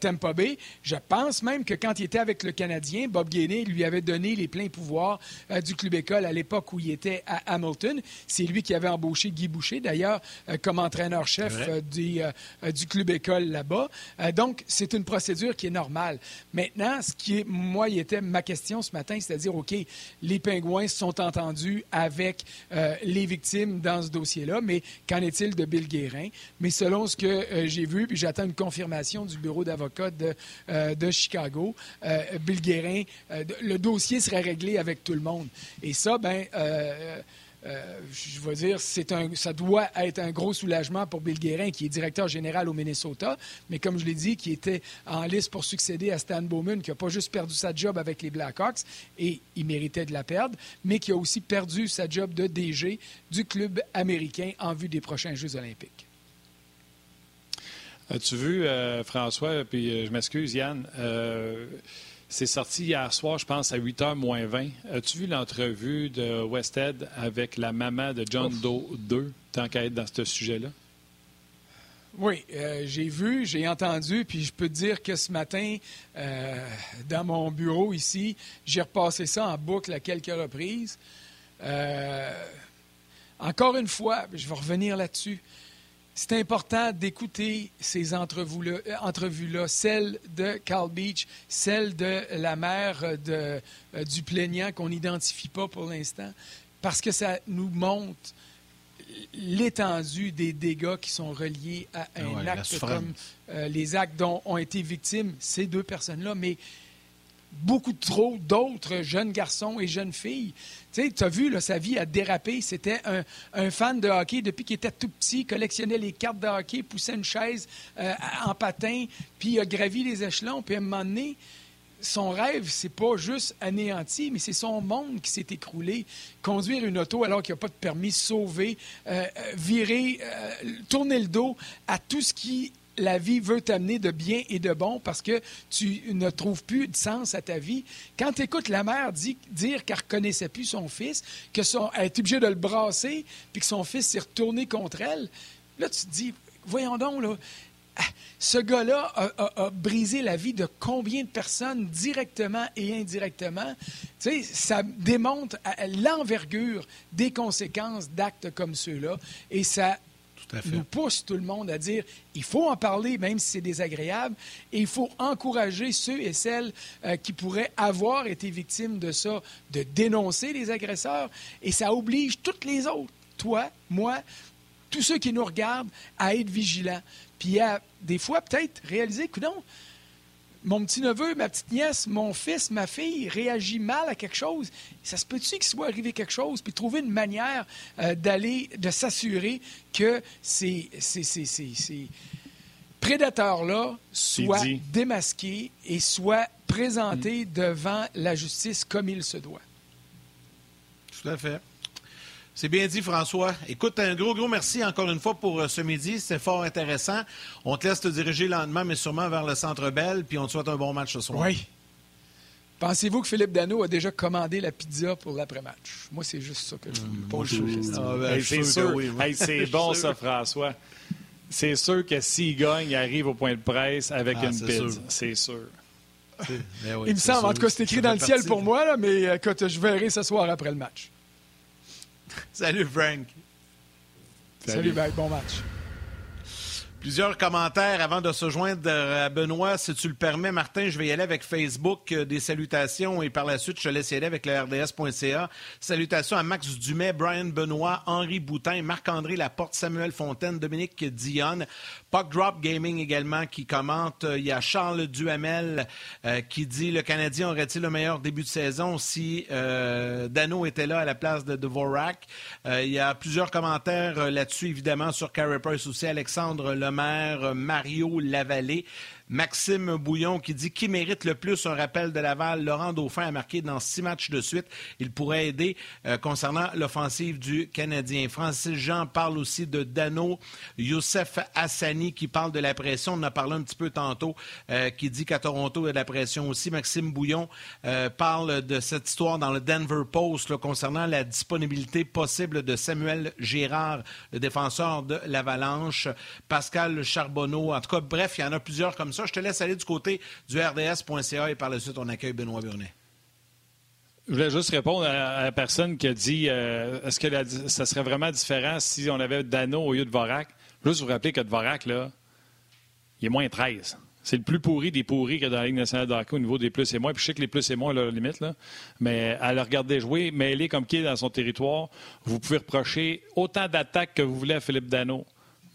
Tampa Bay. Je pense même que quand il était avec le Canadien, Bob Gainey lui avait donné les pleins pouvoirs du club école à l'époque où il était à Hamilton. C'est lui qui avait embauché Guy Boucher, d'ailleurs, euh, comme entraîneur-chef euh, du, euh, euh, du club école là-bas. Donc, c'est une procédure qui est normale. Maintenant, ce qui est, moi, il était ma question ce matin, c'est-à-dire, OK, les pingouins sont entendus avec euh, les victimes dans ce dossier-là, mais qu'en est-il de Bill Guérin? Mais selon ce que euh, j'ai vu, puis j'attends une confirmation du bureau d'avocats de, euh, de Chicago, Bill Guérin, le dossier serait réglé avec tout le monde. Et ça, ben, euh, euh, je veux dire, ça doit être un gros soulagement pour Bill Guérin, qui est directeur général au Minnesota, mais comme je l'ai dit, qui était en liste pour succéder à Stan Bowman, qui n'a pas juste perdu sa job avec les Blackhawks, et il méritait de la perdre, mais qui a aussi perdu sa job de DG du club américain en vue des prochains Jeux olympiques. As-tu vu, euh, François, puis je m'excuse, Yann, c'est sorti hier soir, je pense, à 8h moins 20. As-tu vu l'entrevue de Westhead avec la maman de John Doe 2, tant qu'à être dans ce sujet-là? Oui, euh, j'ai vu, j'ai entendu, puis je peux te dire que ce matin, euh, dans mon bureau ici, j'ai repassé ça en boucle à quelques reprises. Euh, encore une fois, je vais revenir là-dessus. C'est important d'écouter ces entrevues-là, euh, celle de Carl Beach, celle de la mère de, euh, du plaignant qu'on n'identifie pas pour l'instant, parce que ça nous montre l'étendue des dégâts qui sont reliés à un ouais, la acte comme euh, les actes dont ont été victimes ces deux personnes-là. Mais beaucoup trop d'autres jeunes garçons et jeunes filles. Tu as vu, sa vie a dérapé. C'était un, fan de hockey depuis qu'il était tout petit, collectionnait les cartes de hockey, poussait une chaise euh, en patin, puis il a gravi les échelons. Puis à un moment donné, son rêve, c'est pas juste anéanti, mais c'est son monde qui s'est écroulé. Conduire une auto alors qu'il n'y a pas de permis, sauver, euh, euh, virer, tourner le dos à tout ce qui la vie veut t'amener de bien et de bon parce que tu ne trouves plus de sens à ta vie. Quand tu écoutes la mère dire qu'elle ne reconnaissait plus son fils, qu'elle est obligée de le brasser, puis que son fils s'est retourné contre elle, là, tu te dis, voyons donc, là, ah, ce gars-là a, brisé la vie de combien de personnes directement et indirectement? Tu sais, ça démontre l'envergure des conséquences d'actes comme ceux-là et ça nous pousse tout le monde à dire il faut en parler, même si c'est désagréable, et il faut encourager ceux et celles euh, qui pourraient avoir été victimes de ça, de dénoncer les agresseurs, et ça oblige toutes les autres, toi, moi, tous ceux qui nous regardent, à être vigilants, puis à, des fois, peut-être réaliser que non, mon petit-neveu, ma petite-nièce, mon fils, ma fille réagit mal à quelque chose, ça se peut-tu qu'il soit arrivé quelque chose, puis trouver une manière euh, d'aller, de s'assurer que ces, prédateurs-là soient démasqués et soient présentés mm. devant la justice comme il se doit? Tout à fait. C'est bien dit, François. Écoute, un gros, gros merci encore une fois pour euh, ce midi. C'était fort intéressant. On te laisse te diriger lentement, mais sûrement vers le Centre Bell, puis on te souhaite un bon match ce soir. Oui. Pensez-vous que Philippe Dano a déjà commandé la pizza pour l'après-match? Moi, c'est juste ça que je me pose c'est sûr. c'est bon, ça, François. C'est sûr que s'il gagne, il arrive au point de presse avec ah, une pizza. C'est sûr. Ben il me semble, en tout cas, c'est écrit dans le ciel pour moi, là, mais écoute, je verrai ce soir après le match. Salut, Frank. Salut, Salut Bon match. Plusieurs commentaires avant de se joindre à Benoît. Si tu le permets, Martin, je vais y aller avec Facebook. Euh, des salutations et par la suite, je te laisse y aller avec le RDS.ca. Salutations à Max Dumais, Brian Benoît, Henri Boutin, Marc-André Laporte, Samuel Fontaine, Dominique Dionne, Puck Drop Gaming également qui commente. Il y a Charles Duhamel euh, qui dit Le Canadien aurait-il le meilleur début de saison si euh, Dano était là à la place de Dvorak? il y a plusieurs commentaires là-dessus, évidemment, sur Carey Price aussi. Alexandre maire Mario Lavallée. Maxime Bouillon qui dit qui mérite le plus un rappel de Laval? Laurent Dauphin a marqué dans six matchs de suite. Il pourrait aider euh, concernant l'offensive du Canadien. Francis Jean parle aussi de Dano. Youssef Hassani qui parle de la pression. On en a parlé un petit peu tantôt, euh, qui dit qu'à Toronto, il y a de la pression aussi. Maxime Bouillon euh, parle de cette histoire dans le Denver Post concernant la disponibilité possible de Samuel Gérard, le défenseur de l'Avalanche. Pascal Charbonneau. En tout cas, bref, il y en a plusieurs comme ça je te laisse aller du côté du RDS.ca et par la suite, on accueille Benoît Burnet. Je voulais juste répondre à la personne qui a dit euh, est-ce que ça serait vraiment différent si on avait Dano au lieu de Vorak? Juste vous rappeler que Vorak, là, il est moins 13. C'est le plus pourri des pourris que dans la Ligue nationale de au niveau des plus et moins. Puis je sais que les plus et moins, à leur limite, là. mais à le regarder jouer, mêlé comme qui est dans son territoire, vous pouvez reprocher autant d'attaques que vous voulez à Philippe Dano.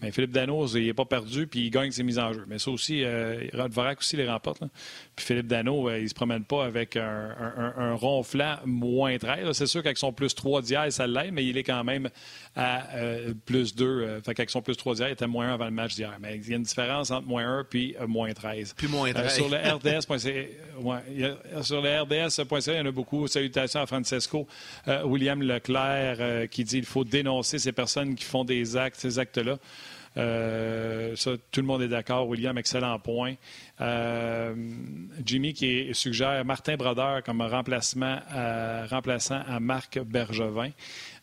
Mais Philippe Dano, il n'est pas perdu, puis il gagne ses mises en jeu. Mais ça aussi, euh, Vorak aussi les remporte. Puis Philippe Dano, euh, il ne se promène pas avec un, un, ronflant moins 13. C'est sûr qu'avec son plus 3 d'hier, ça l'est, mais il est quand même à euh, plus 2. Euh, fait qu'avec son plus 3 d'hier, il était moins 1 avant le match d'hier. Mais il y a une différence entre moins 1 puis moins 13. Puis moins 13. sur le RDS.ca, sur le RDS.ca, il y en a beaucoup. Salutations à Francesco. William Leclerc qui dit qu'il faut dénoncer ces personnes qui font des actes, ces actes-là. Euh, ça, tout le monde est d'accord. William, excellent point. Euh, Jimmy qui suggère Martin Brodeur comme remplacement remplaçant à Marc Bergevin.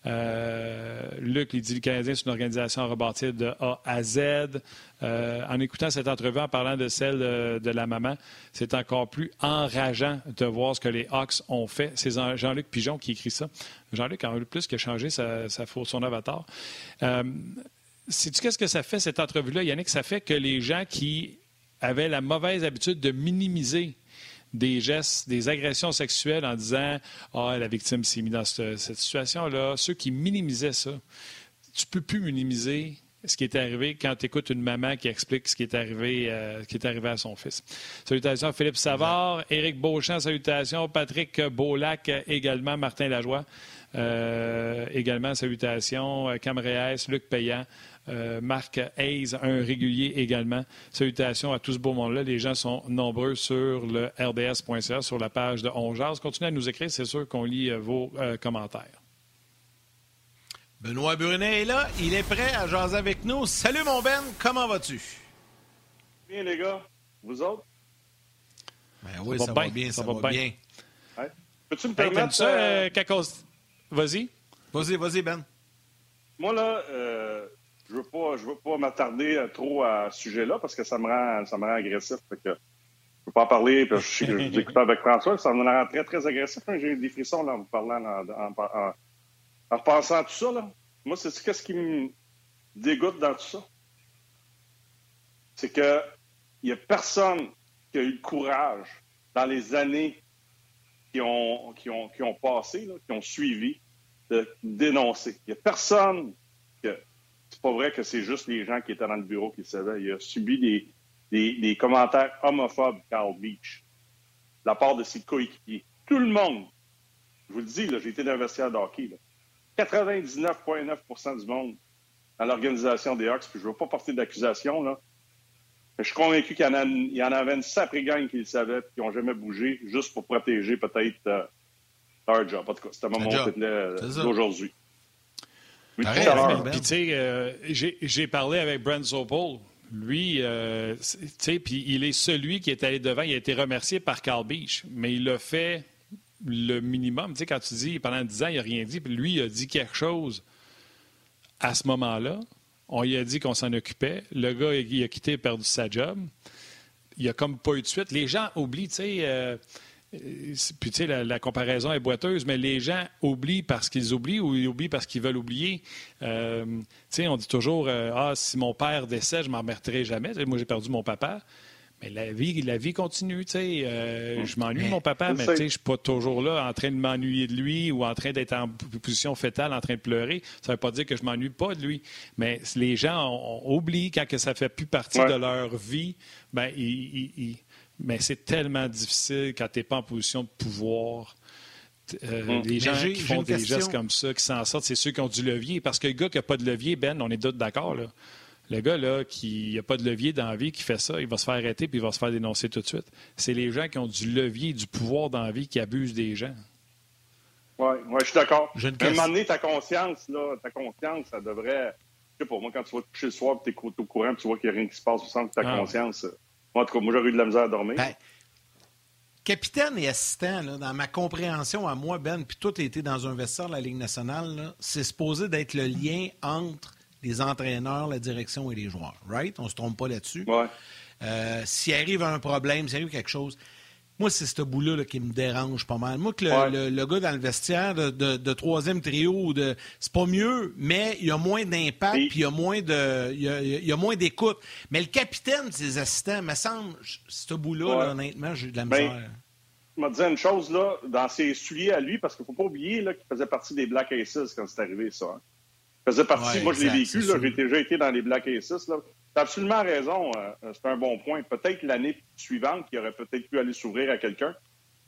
Euh, Luc, il dit le Canadien, c'est une organisation à rebâtir de A à Z. en écoutant cette entrevue, en parlant de celle de, la maman, c'est encore plus enrageant de voir ce que les Hawks ont fait. C'est Jean-Luc Pigeon qui écrit ça. Jean-Luc a eu plus que changé sa, sa, son avatar. Sais-tu qu'est-ce que ça fait, cette entrevue-là, Yannick? Ça fait que les gens qui avaient la mauvaise habitude de minimiser des gestes, des agressions sexuelles en disant Ah, la victime s'est mise dans cette, situation-là, ceux qui minimisaient ça, tu ne peux plus minimiser ce qui est arrivé quand tu écoutes une maman qui explique ce qui est arrivé, euh, qui est arrivé à son fils. Salutations à Philippe Savard, Éric Beauchamp, salutations, Patrick Beaulac également, Martin Lajoie. Euh, également, salutations, Cam Reyes, Luc Payan, euh, Marc Hayes, un régulier également. Salutations à tout ce beau monde-là. Les gens sont nombreux sur le rds.ca, sur la page de Ongeaz. Continuez à nous écrire, c'est sûr qu'on lit vos commentaires. Benoît Brunet est là. Il est prêt à jaser avec nous. Salut, mon Ben. Comment vas-tu? Bien, les gars. Vous autres? Ben oui, ça, va, bien, ça, va, bien. Peux-tu me permettre... ça, euh, euh Vas-y. Vas-y, vas-y, Ben. Moi, là, euh, je veux pas, je veux pas m'attarder euh, trop à ce sujet-là parce que ça me rend, ça me rend agressif. Fait que je pas en parler. Puis je, je, avec François, ça me rend très, très agressif. J'ai eu des frissons là, en parlant, en, en, en repensant à tout ça, là, moi, c'est ce qui me dégoûte dans tout ça? C'est qu'il n'y a personne qui a eu le courage dans les années qui ont, qui ont, qui ont passé, qui ont suivi, de dénoncer. Il n'y a personne que. C'est pas vrai que c'est juste les gens qui étaient dans le bureau qui le savaient. Il a subi des, des, des commentaires homophobes, Carl Beach, de la part de ses coéquipiers. Tout le monde. Je vous le dis, j'ai été dans vestiaire de hockey. Là. 99,9% du monde dans l'organisation des Hawks, puis je ne veux pas porter d'accusation, là. Mais je suis convaincu qu'il y, en avait une sacrée gang qui le savaient qui n'ont jamais bougé, juste pour protéger peut-être euh, leur job. En tout cas, c'était mon moment d'aujourd'hui. Puis, tu sais, euh, j'ai parlé avec Brent Zopol. Lui, euh, tu sais, puis il est celui qui est allé devant. Il a été remercié par Carl Beach, mais il l'a fait le minimum. Tu sais, quand tu dis pendant 10 ans, il n'a rien dit, puis lui, il a dit quelque chose à ce moment-là. On lui a dit qu'on s'en occupait. Le gars, il a quitté, perdu sa job. Il a comme pas eu de suite. Les gens oublient, tu sais. Euh, puis, tu sais, la, comparaison est boiteuse, mais les gens oublient parce qu'ils oublient ou ils oublient parce qu'ils veulent oublier. Euh, tu sais, on dit toujours euh, Ah, si mon père décède, je m'en remettrai jamais. moi, j'ai perdu mon papa. Mais la vie, la vie continue, tu sais. Euh, je m'ennuie de mon papa, mais tu sais, je suis pas toujours là en train de m'ennuyer de lui ou en train d'être en position fétale, en train de pleurer. Ça veut pas dire que je m'ennuie pas de lui. Mais les gens oublient quand que ça fait plus partie de leur vie, ben, mais c'est tellement difficile quand tu n'es pas en position de pouvoir. Euh, hum. Les gens qui font des gestes comme ça, qui s'en sortent, c'est ceux qui ont du levier. Parce que le gars qui n'a pas de levier, Ben, on est tous d'accord, là. Le gars là, qui n'a pas de levier dans la vie, qui fait ça, il va se faire arrêter puis il va se faire dénoncer tout de suite. C'est les gens qui ont du levier, du pouvoir dans la vie qui abusent des gens. Oui, ouais, je suis d'accord. À un moment donné, ta conscience, là, ta conscience, ça devrait. Je sais pas, moi, quand tu vas te coucher le soir tu es au courant tu vois qu'il n'y a rien qui se passe, tu sens que ta ah. conscience. Moi, en tout cas, moi, j'aurais eu de la misère à dormir. Ben, capitaine et assistant, là, dans ma compréhension à moi, Ben, puis tout été dans un vestiaire de la Ligue nationale, c'est supposé d'être le lien entre les entraîneurs, la direction et les joueurs. Right? On ne se trompe pas là-dessus. Ouais. Euh, s'il arrive un problème, s'il arrive quelque chose, moi, c'est ce bout-là qui me dérange pas mal. Moi, que le, gars dans le vestiaire de, troisième trio, de, c'est pas mieux, mais il y a moins d'impact, puis il y a moins de, il y a, moins d'écoute. Mais le capitaine, ses assistants, me semble, ce bout-là, honnêtement, j'ai de la ben, misère. je me disais une chose, là, dans ses souliers à lui, parce qu'il ne faut pas oublier qu'il faisait partie des Black Aces quand c'est arrivé, ça. Hein faisait partie. moi, je l'ai vécu. J'ai déjà été dans les Black Aces. Tu as absolument raison. Euh, c'est un bon point. Peut-être l'année suivante, qui aurait peut-être pu aller s'ouvrir à quelqu'un.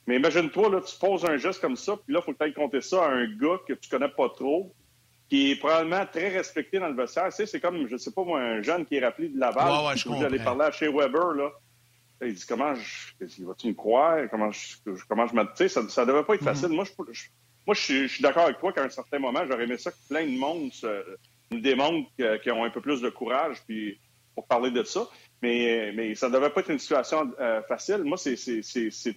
Mais imagine-toi, là, tu poses un geste comme ça, puis là, il faut ailles compter ça à un gars que tu connais pas trop, qui est probablement très respecté dans le vestiaire. Tu sais, c'est comme, je sais pas moi, un jeune qui est rappelé de Laval. Ouais, ouais, je J'allais parler à chez Weber, là. Il dit comment je, vas-tu me croire? Comment je, comment je. Tu sais, ça, devait pas être mm-hmm. facile. Moi, je, moi, je suis, d'accord avec toi qu'à un certain moment, j'aurais aimé ça que plein de monde nous démontre qu'ils ont un peu plus de courage puis pour parler de ça. Mais, mais ça ne devait pas être une situation euh, facile. Moi, c'est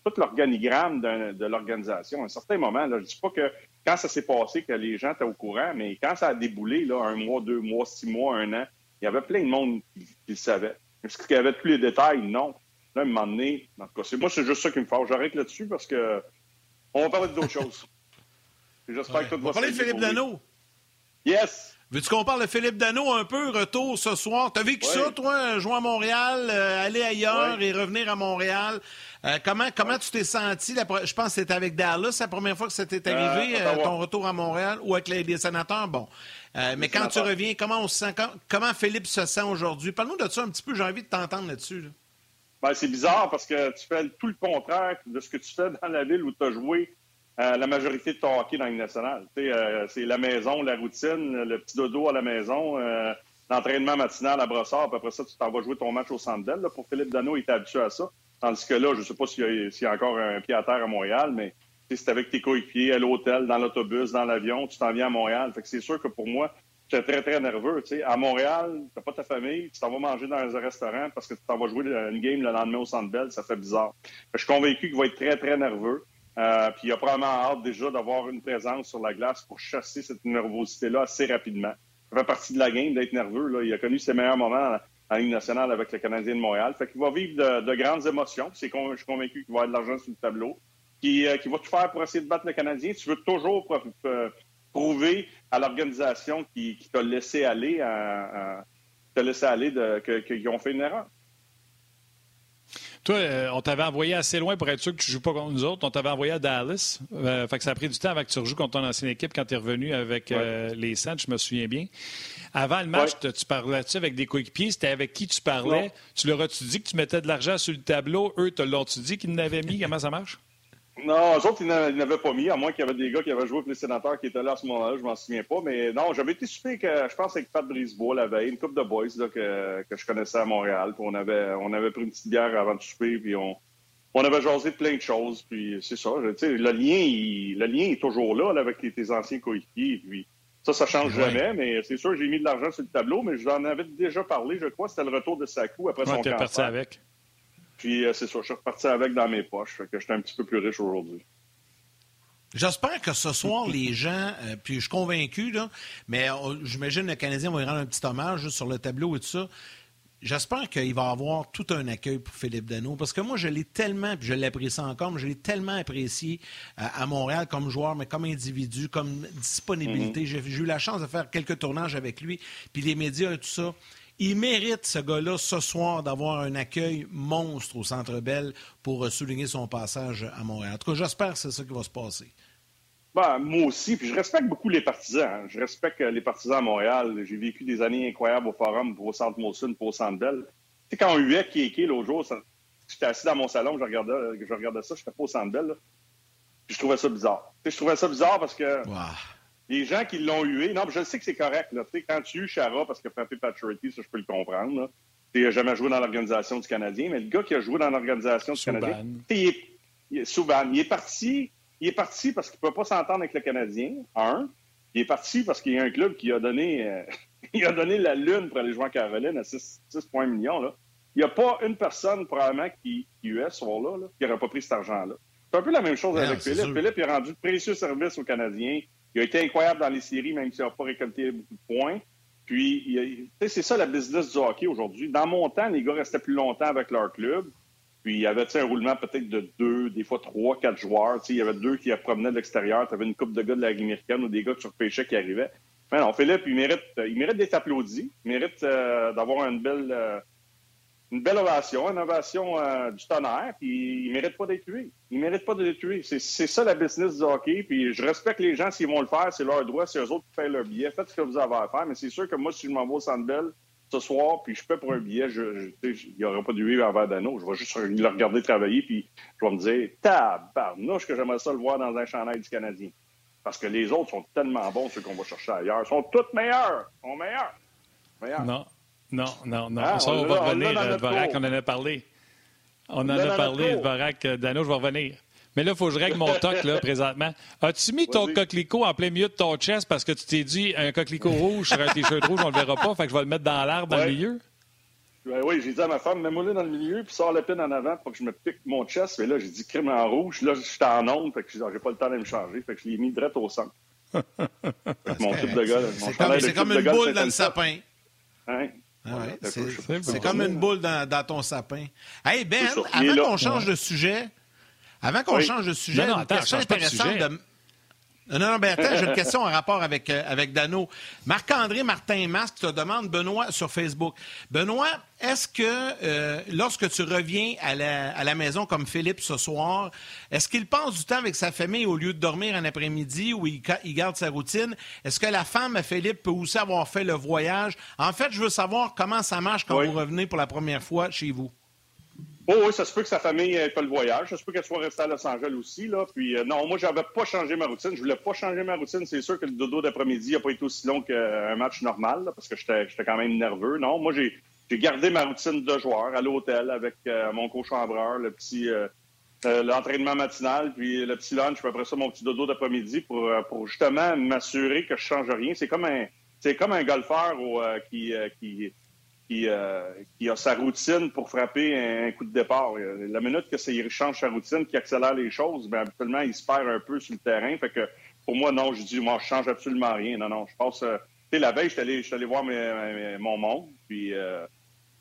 tout l'organigramme de l'organisation. À un certain moment, là, je ne dis pas que quand ça s'est passé, que les gens étaient au courant, mais quand ça a déboulé, là, un mois, deux mois, six mois, un an, il y avait plein de monde qui, le savait. Est-ce qu'il y avait tous les détails? Non. Là, à un moment donné, en tout cas, moi, c'est juste ça qui me fait. J'arrête là-dessus parce que on va parler d'autres choses. J'espère que tout va On va parler de Philippe Dano. Yes! Veux-tu qu'on parle de Philippe Dano un peu, retour ce soir? T'as vécu Ouais. ça, toi, jouer à Montréal, euh, aller ailleurs Ouais. et revenir à Montréal? Euh, comment comment tu t'es senti? la je pense que c'était avec Dallas la première fois que ça t'est arrivé, Euh, Ottawa. ton retour à Montréal, ou avec les, les sénateurs? Bon. Mais quand tu reviens, comment on se sent? com- Comment Philippe se sent aujourd'hui? Parle-nous de ça un petit peu, j'ai envie de t'entendre là-dessus. là. Ben, c'est bizarre parce que tu fais tout le contraire de ce que tu fais dans la ville où tu as joué euh, la majorité de ton hockey dans une nationale. Euh, c'est la maison, la routine, le petit dodo à la maison, euh, l'entraînement matinal à Brossard, puis après ça, tu t'en vas jouer ton match au Centre Bell. Pour Philippe Dano, il était habitué à ça. Tandis que là, je ne sais pas s'il y, y a encore un pied à terre à Montréal, mais c'est avec tes coéquipiers, à l'hôtel, dans l'autobus, dans l'avion, tu t'en viens à Montréal. Fait que c'est sûr que pour moi, J'étais très, très nerveux. À Montréal, t'as pas ta famille, tu t'en vas manger dans un restaurant parce que tu t'en vas jouer une game le lendemain au Centre Bell, ça fait bizarre. Je suis convaincu qu'il va être très, très nerveux. Euh, puis il a probablement hâte déjà d'avoir une présence sur la glace pour chasser cette nervosité-là assez rapidement. Ça fait partie de la game d'être nerveux. Là. Il a connu ses meilleurs moments en, Ligue nationale avec le Canadien de Montréal. Fait qu'il va vivre de, de grandes émotions. C'est con- je suis convaincu qu'il va avoir de l'argent sur le tableau. Qui, euh, va tout faire pour essayer de battre le Canadien. Tu veux toujours euh, prouver à l'organisation qui, t'a laissé aller, à, à- t'a laissé aller que- qu'ils ont fait une erreur. Toi, euh, on t'avait envoyé assez loin pour être sûr que tu ne joues pas contre nous autres. On t'avait envoyé à Dallas. Euh, fait que ça a pris du temps avant que tu rejoues contre ton ancienne équipe quand tu es revenu avec euh, les Saints, je me souviens bien. Avant le match, Ouais. tu parlais-tu avec des coéquipiers? C'était avec qui tu parlais? Tu leur as-tu dit que tu mettais de l'argent sur le tableau? Eux, te l'ont-tu dit qu'ils n'avaient mis? Comment ça marche? Non, eux autres, ils n'a- ils n'avaient pas mis, à moins qu'il y avait des gars qui avaient joué pour les sénateurs qui étaient là à ce moment-là, je m'en souviens pas. Mais non, j'avais été souper, que, je pense, avec Pat Brisebois la veille, une couple de boys là, que, que je connaissais à Montréal. Puis on avait, on avait pris une petite bière avant de souper, puis on, on avait jasé plein de choses. Puis c'est ça, je- tu sais, le lien, il, le lien est toujours là, là, avec tes, tes anciens coéquipiers. Puis ça, ça change Ouais. jamais, mais c'est sûr, j'ai mis de l'argent sur le tableau, mais j'en avais déjà parlé, je crois, c'était le retour de Sakou après Ouais, son cancer. parti avec. Puis euh, c'est ça, je suis reparti avec dans mes poches, fait que j'étais un petit peu plus riche aujourd'hui. J'espère que ce soir, les gens, euh, puis je suis convaincu, là, mais euh, j'imagine le Canadien va y rendre un petit hommage juste sur le tableau et tout ça. J'espère qu'il va avoir tout un accueil pour Philippe Dano, parce que moi, je l'ai tellement, puis je l'apprécie encore, mais je l'ai tellement apprécié euh, à Montréal comme joueur, mais comme individu, comme disponibilité. J'ai j'ai eu la chance de faire quelques tournages avec lui, puis les médias et tout ça. Il mérite, ce gars-là, ce soir, d'avoir un accueil monstre au Centre Bell pour euh, souligner son passage à Montréal. En tout cas, j'espère que c'est ça qui va se passer. Ben, moi aussi, puis je respecte beaucoup les partisans. hein. Je respecte euh, les partisans à Montréal. J'ai vécu des années incroyables au Forum, pour au Centre Molson, pour au Centre Bell. Tu sais, quand on huait Kéké l'autre jour, ça- j'étais assis dans mon salon, je regardais, je regardais ça, je n'étais pas au Centre Bell. là. Puis je trouvais ça bizarre. Tu sais, je trouvais ça bizarre parce que Wow. Les gens qui l'ont hué, non, je sais que c'est correct. Là. Tu sais, quand tu hues Chara parce qu'il a frappé Paturity, ça, je peux le comprendre. Là. Tu sais, Il n'a jamais joué dans l'organisation du Canadien, mais le gars qui a joué dans l'organisation du Subban. Canadien, il est, il est- Subban, il est parti, il est parti parce qu'il ne peut pas s'entendre avec le Canadien, un. Il est parti parce qu'il y a un club qui a donné, euh, il a donné la lune pour aller jouer en Caroline à 6, 6,1 millions. Là. Il n'y a pas une personne, probablement, qui, qui US, ce soir-là, là, qui n'aurait pas pris cet argent-là. C'est un peu la même chose Non, avec Philippe. sûr. Philippe il a rendu de précieux services aux Canadiens. Il a été incroyable dans les séries, même s'il n'a pas récolté beaucoup de points. Puis, c'est ça la business du hockey aujourd'hui. Dans mon temps, les gars restaient plus longtemps avec leur club. Puis, il y avait un roulement peut-être de deux, des fois trois, quatre joueurs? Il y avait deux qui promenaient de l'extérieur. Tu avais une coupe de gars de la Ligue américaine ou des gars que tu repêchais qui arrivaient. Mais non, Philippe, il mérite, il mérite d'être applaudi. Il mérite euh, d'avoir une belle, euh, une belle ovation, une ovation euh, du tonnerre, puis il mérite pas d'être tué. Il mérite pas d'être tué. C'est, ça la business du hockey, puis je respecte les gens s'ils vont le faire, c'est leur droit, c'est eux autres qui paient leur billet. Faites ce que vous avez à faire, mais c'est sûr que moi, si je m'en vais au Centre Bell ce soir, puis je paie pour un billet, je, il n'y aura pas de huée envers d'anneau. Je vais juste le regarder travailler, puis je vais me dire, tabarnouche que j'aimerais ça le voir dans un chandail du Canadien. Parce que les autres sont tellement bons, ceux qu'on va chercher ailleurs. Ils sont tous meilleurs. Ils sont meilleurs. meilleurs. Non, non, non, non. Ah, ça, on on, l'a- va l'a revenir, euh, Dvorak, cours. on en a parlé. On en l'a a parlé. Dvorak, euh, Dano, je vais revenir. Mais là, il faut que je règle mon toc, là, présentement. As-tu mis ton coquelicot en plein milieu de ton chest parce que tu t'es dit, un coquelicot rouge sur un t-shirt rouge, on le verra pas, fait que je vais le mettre dans l'arbre, dans le milieu? Ben oui, j'ai dit à ma femme, mets-moi là dans le milieu, puis sors le pin en avant pour que je me pique mon chest. Mais là, j'ai dit crime en rouge. Là, j'étais en onde, fait que j'ai pas le temps de me changer. Fait que je l'ai mis direct au centre. Fait que mon type de gars, mon C'est comme, de c'est type comme une boule dans le sapin. Hein? Ah ouais, c'est, comme une boule dans, dans ton sapin. Hey Ben, avant qu'on change de sujet, avant qu'on Oui. change de sujet, Non, non, une attends, question change pas de intéressante sujet. de- Non, non, ben attends, j'ai une question en rapport avec, euh, avec Dano. Marc-André Martin Masque te demande, Benoît, sur Facebook. Benoît, est-ce que euh, lorsque tu reviens à la, à la maison comme Philippe ce soir, est-ce qu'il passe du temps avec sa famille au lieu de dormir un après-midi où il, il, garde sa routine? Est-ce que la femme à Philippe peut aussi avoir fait le voyage? En fait, je veux savoir comment ça marche quand Oui. vous revenez pour la première fois chez vous. Oh, oui, ça se peut que sa famille ait fait le voyage. Ça se peut qu'elle soit restée à Los Angeles aussi. Là. Puis, euh, non, moi, j'avais pas changé ma routine. Je voulais pas changer ma routine. C'est sûr que le dodo d'après-midi n'a pas été aussi long qu'un match normal, là, parce que j'étais quand même nerveux. Non, moi, j'ai gardé ma routine de joueur à l'hôtel avec euh, mon co-chambreur, le petit euh, euh, l'entraînement matinal, puis le petit lunch, puis après ça, mon petit dodo d'après-midi pour, pour justement m'assurer que je change rien. C'est comme un c'est comme un golfeur qui, qui qui, euh, qui a sa routine pour frapper un, coup de départ. La minute que c'est, change sa routine, qu'il accélère les choses, bien, habituellement, il se perd un peu sur le terrain. Fait que pour moi, non, je dis, moi, je change absolument rien. Non, non, je passe. euh, tu sais, la veille, je suis allé, allé voir mes- mes- mon monde, puis euh,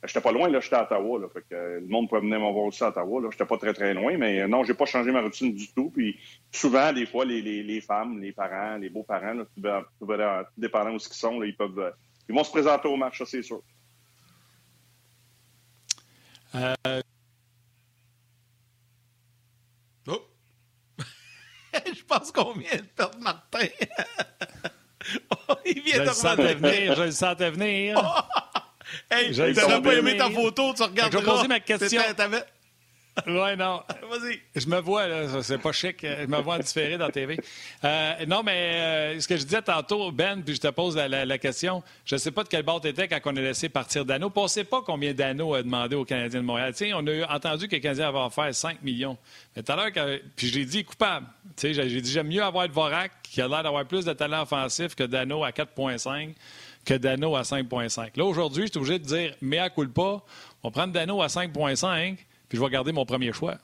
j'étais pas loin, là, j'étais à Ottawa. Là, fait que euh, le monde pouvait venir me voir aussi à Ottawa. Là, j'étais pas très, très loin, mais euh, non, j'ai pas changé ma routine du tout. Puis souvent, des fois, les, les, femmes, les parents, les beaux-parents, tout, tout, tout dépendant où ils sont, là, ils peuvent. ils vont se présenter au match, c'est sûr. Oh. je pense qu'on vient de perdre Martin. Oh, il Je vient de le sentais venir, je le sentais venir. Hey, Je t'aurais pas aimé ta photo, tu regardes. Je vais poser ma question. T'avais... Ouais, non. Vas-y. Je me vois, là, c'est pas chic, euh, je me vois en différé dans la TV. Euh, non, mais euh, ce que je disais tantôt, Ben, puis je te pose la, la- la question, je ne sais pas de quel bord tu étais quand on a laissé partir Dano. Puis on ne sait pas combien Dano a demandé aux Canadiens de Montréal. Tu sais, on a entendu que les Canadiens avaient offert 5 millions. Mais tout à l'heure, puis je l'ai dit coupable. J'ai j'ai dit j'aime mieux avoir Dvorak, qui a l'air d'avoir plus de talent offensif que Dano à 4,5 que Dano à 5,5. Là, aujourd'hui, je suis obligé de dire mea culpa, on va prendre Dano à 5,5, puis je vais garder mon premier choix.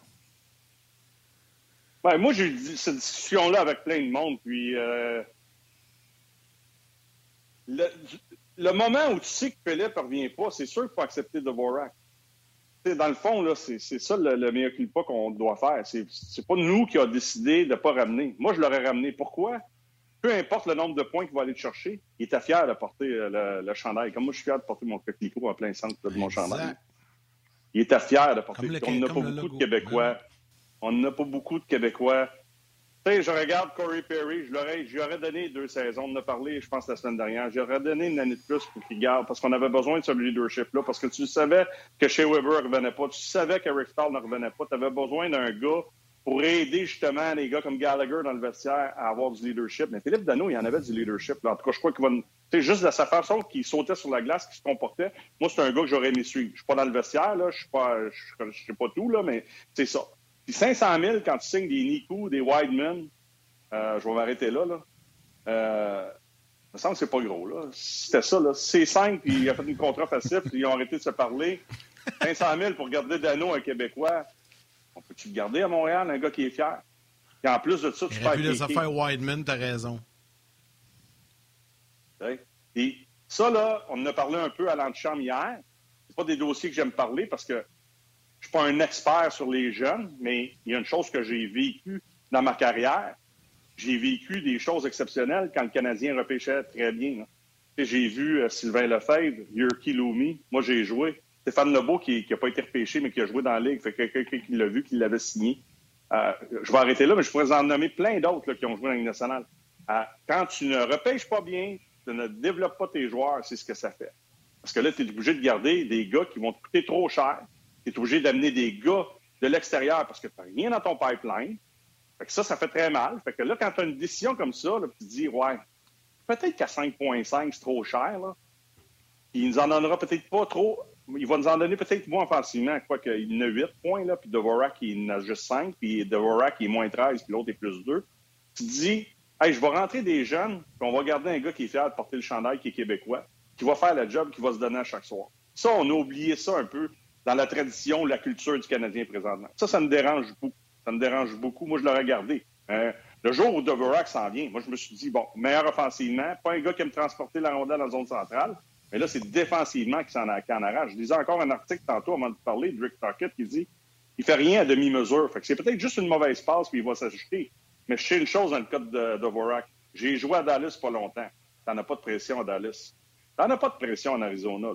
Ben, moi, j'ai eu cette discussion-là avec plein de monde. Puis, euh, le, le moment où tu sais que Philippe ne revient pas, c'est sûr qu'il faut accepter Dvorak. Tu sais, dans le fond, là, c'est, c'est ça le, le meilleur culpa qu'on doit faire. C'est, c'est pas nous qui avons décidé de ne pas ramener. Moi, je l'aurais ramené. Pourquoi? Peu importe le nombre de points qu'il va aller te chercher, il était fier de porter euh, le, le chandail. Comme moi, je suis fier de porter mon coquelicot en plein centre de mon chandail. Il était fier de porter. Le- on n'a pas beaucoup de Québécois. On n'a pas beaucoup de Québécois. Tu sais, je regarde Corey Perry, je l'aurais, j'y aurais donné deux saisons. On en a parlé, je pense, la semaine dernière. J'aurais donné une année de plus pour qu'il garde, parce qu'on avait besoin de ce leadership-là, parce que tu savais que Shea Weber ne revenait pas, tu savais qu'Eric Stahl ne revenait pas. Tu avais besoin d'un gars pour aider justement les gars comme Gallagher dans le vestiaire à avoir du leadership. Mais Philippe Dano, il en avait du leadership. là. En tout cas, je crois qu'il va. Tu sais, juste de sa façon qu'il sautait sur la glace, qu'il se comportait. Moi, c'est un gars que j'aurais aimé suivre. Je suis pas dans le vestiaire, là. Je suis pas, je, je sais pas tout, là, mais c'est ça. Puis 500 000 quand tu signes des Nico, des Wideman, euh, je vais m'arrêter là, là. Euh, il me semble que c'est pas gros, là. C'était ça, là. C'est 5, puis il a fait une contrat facile, puis ils ont arrêté de se parler. 500 000 pour garder Dano, un Québécois. On peut-tu le garder à Montréal, un gars qui est fier? Et en plus de ça, tu Il perds pu les affaires Wideman, t'as raison. Et ça, là, on en a parlé un peu à l'antichambre hier. C'est pas des dossiers que j'aime parler parce que je suis pas un expert sur les jeunes, mais il y a une chose que j'ai vécue dans ma carrière. J'ai vécu des choses exceptionnelles quand le Canadien repêchait très bien. sais, J'ai vu euh, Sylvain Lefebvre, Yurki Lumi. Moi, j'ai joué. Stéphane Lebeau, qui n'a pas été repêché, mais qui a joué dans la Ligue. Quelqu'un qui l'a vu, qui l'avait signé. Euh, je vais arrêter là, mais je pourrais en nommer plein d'autres qui ont joué dans la Ligue nationale. Euh, quand tu ne repêches pas bien, tu ne développes pas tes joueurs, c'est ce que ça fait. Parce que là, tu es obligé de garder des gars qui vont te coûter trop cher. Tu es obligé d'amener des gars de l'extérieur parce que tu n'as rien dans ton pipeline. Fait que ça, ça fait très mal. Fait que là, quand tu as une décision comme ça, tu te dis, ouais, peut-être qu'à 5,5, c'est trop cher. Là. Il nous en donnera peut-être pas trop. Il va nous en donner peut-être moins offensivement. Quoi qu'il en a 8 points, là, puis Dvorak, il en a juste 5, puis Dvorak, il est moins 13, puis l'autre est plus 2. Tu te dis, je vais rentrer des jeunes, puis on va garder un gars qui est fier de porter le chandail, qui est québécois, qui va faire le job, qui va se donner à chaque soir. Ça, on a oublié ça un peu dans la tradition, la culture du Canadien présentement. Ça, ça me dérange beaucoup. Ça me dérange beaucoup. Moi, je l'aurais gardé. Euh, le jour où Dvorak s'en vient, moi, je me suis dit, bon, meilleur offensivement, pas un gars qui aime transporter la rondelle dans la zone centrale, mais là, c'est défensivement qui s'en qui en arrache. Je lisais encore un article tantôt avant de parler de Rick Tockett qui dit il fait rien à demi-mesure. Fait que c'est peut-être juste une mauvaise passe puis il va s'ajuster. Mais je sais une chose dans le cas de, de Vorak. J'ai joué à Dallas pas longtemps. T'en as pas de pression à Dallas. T'en as pas de pression en Arizona. Là.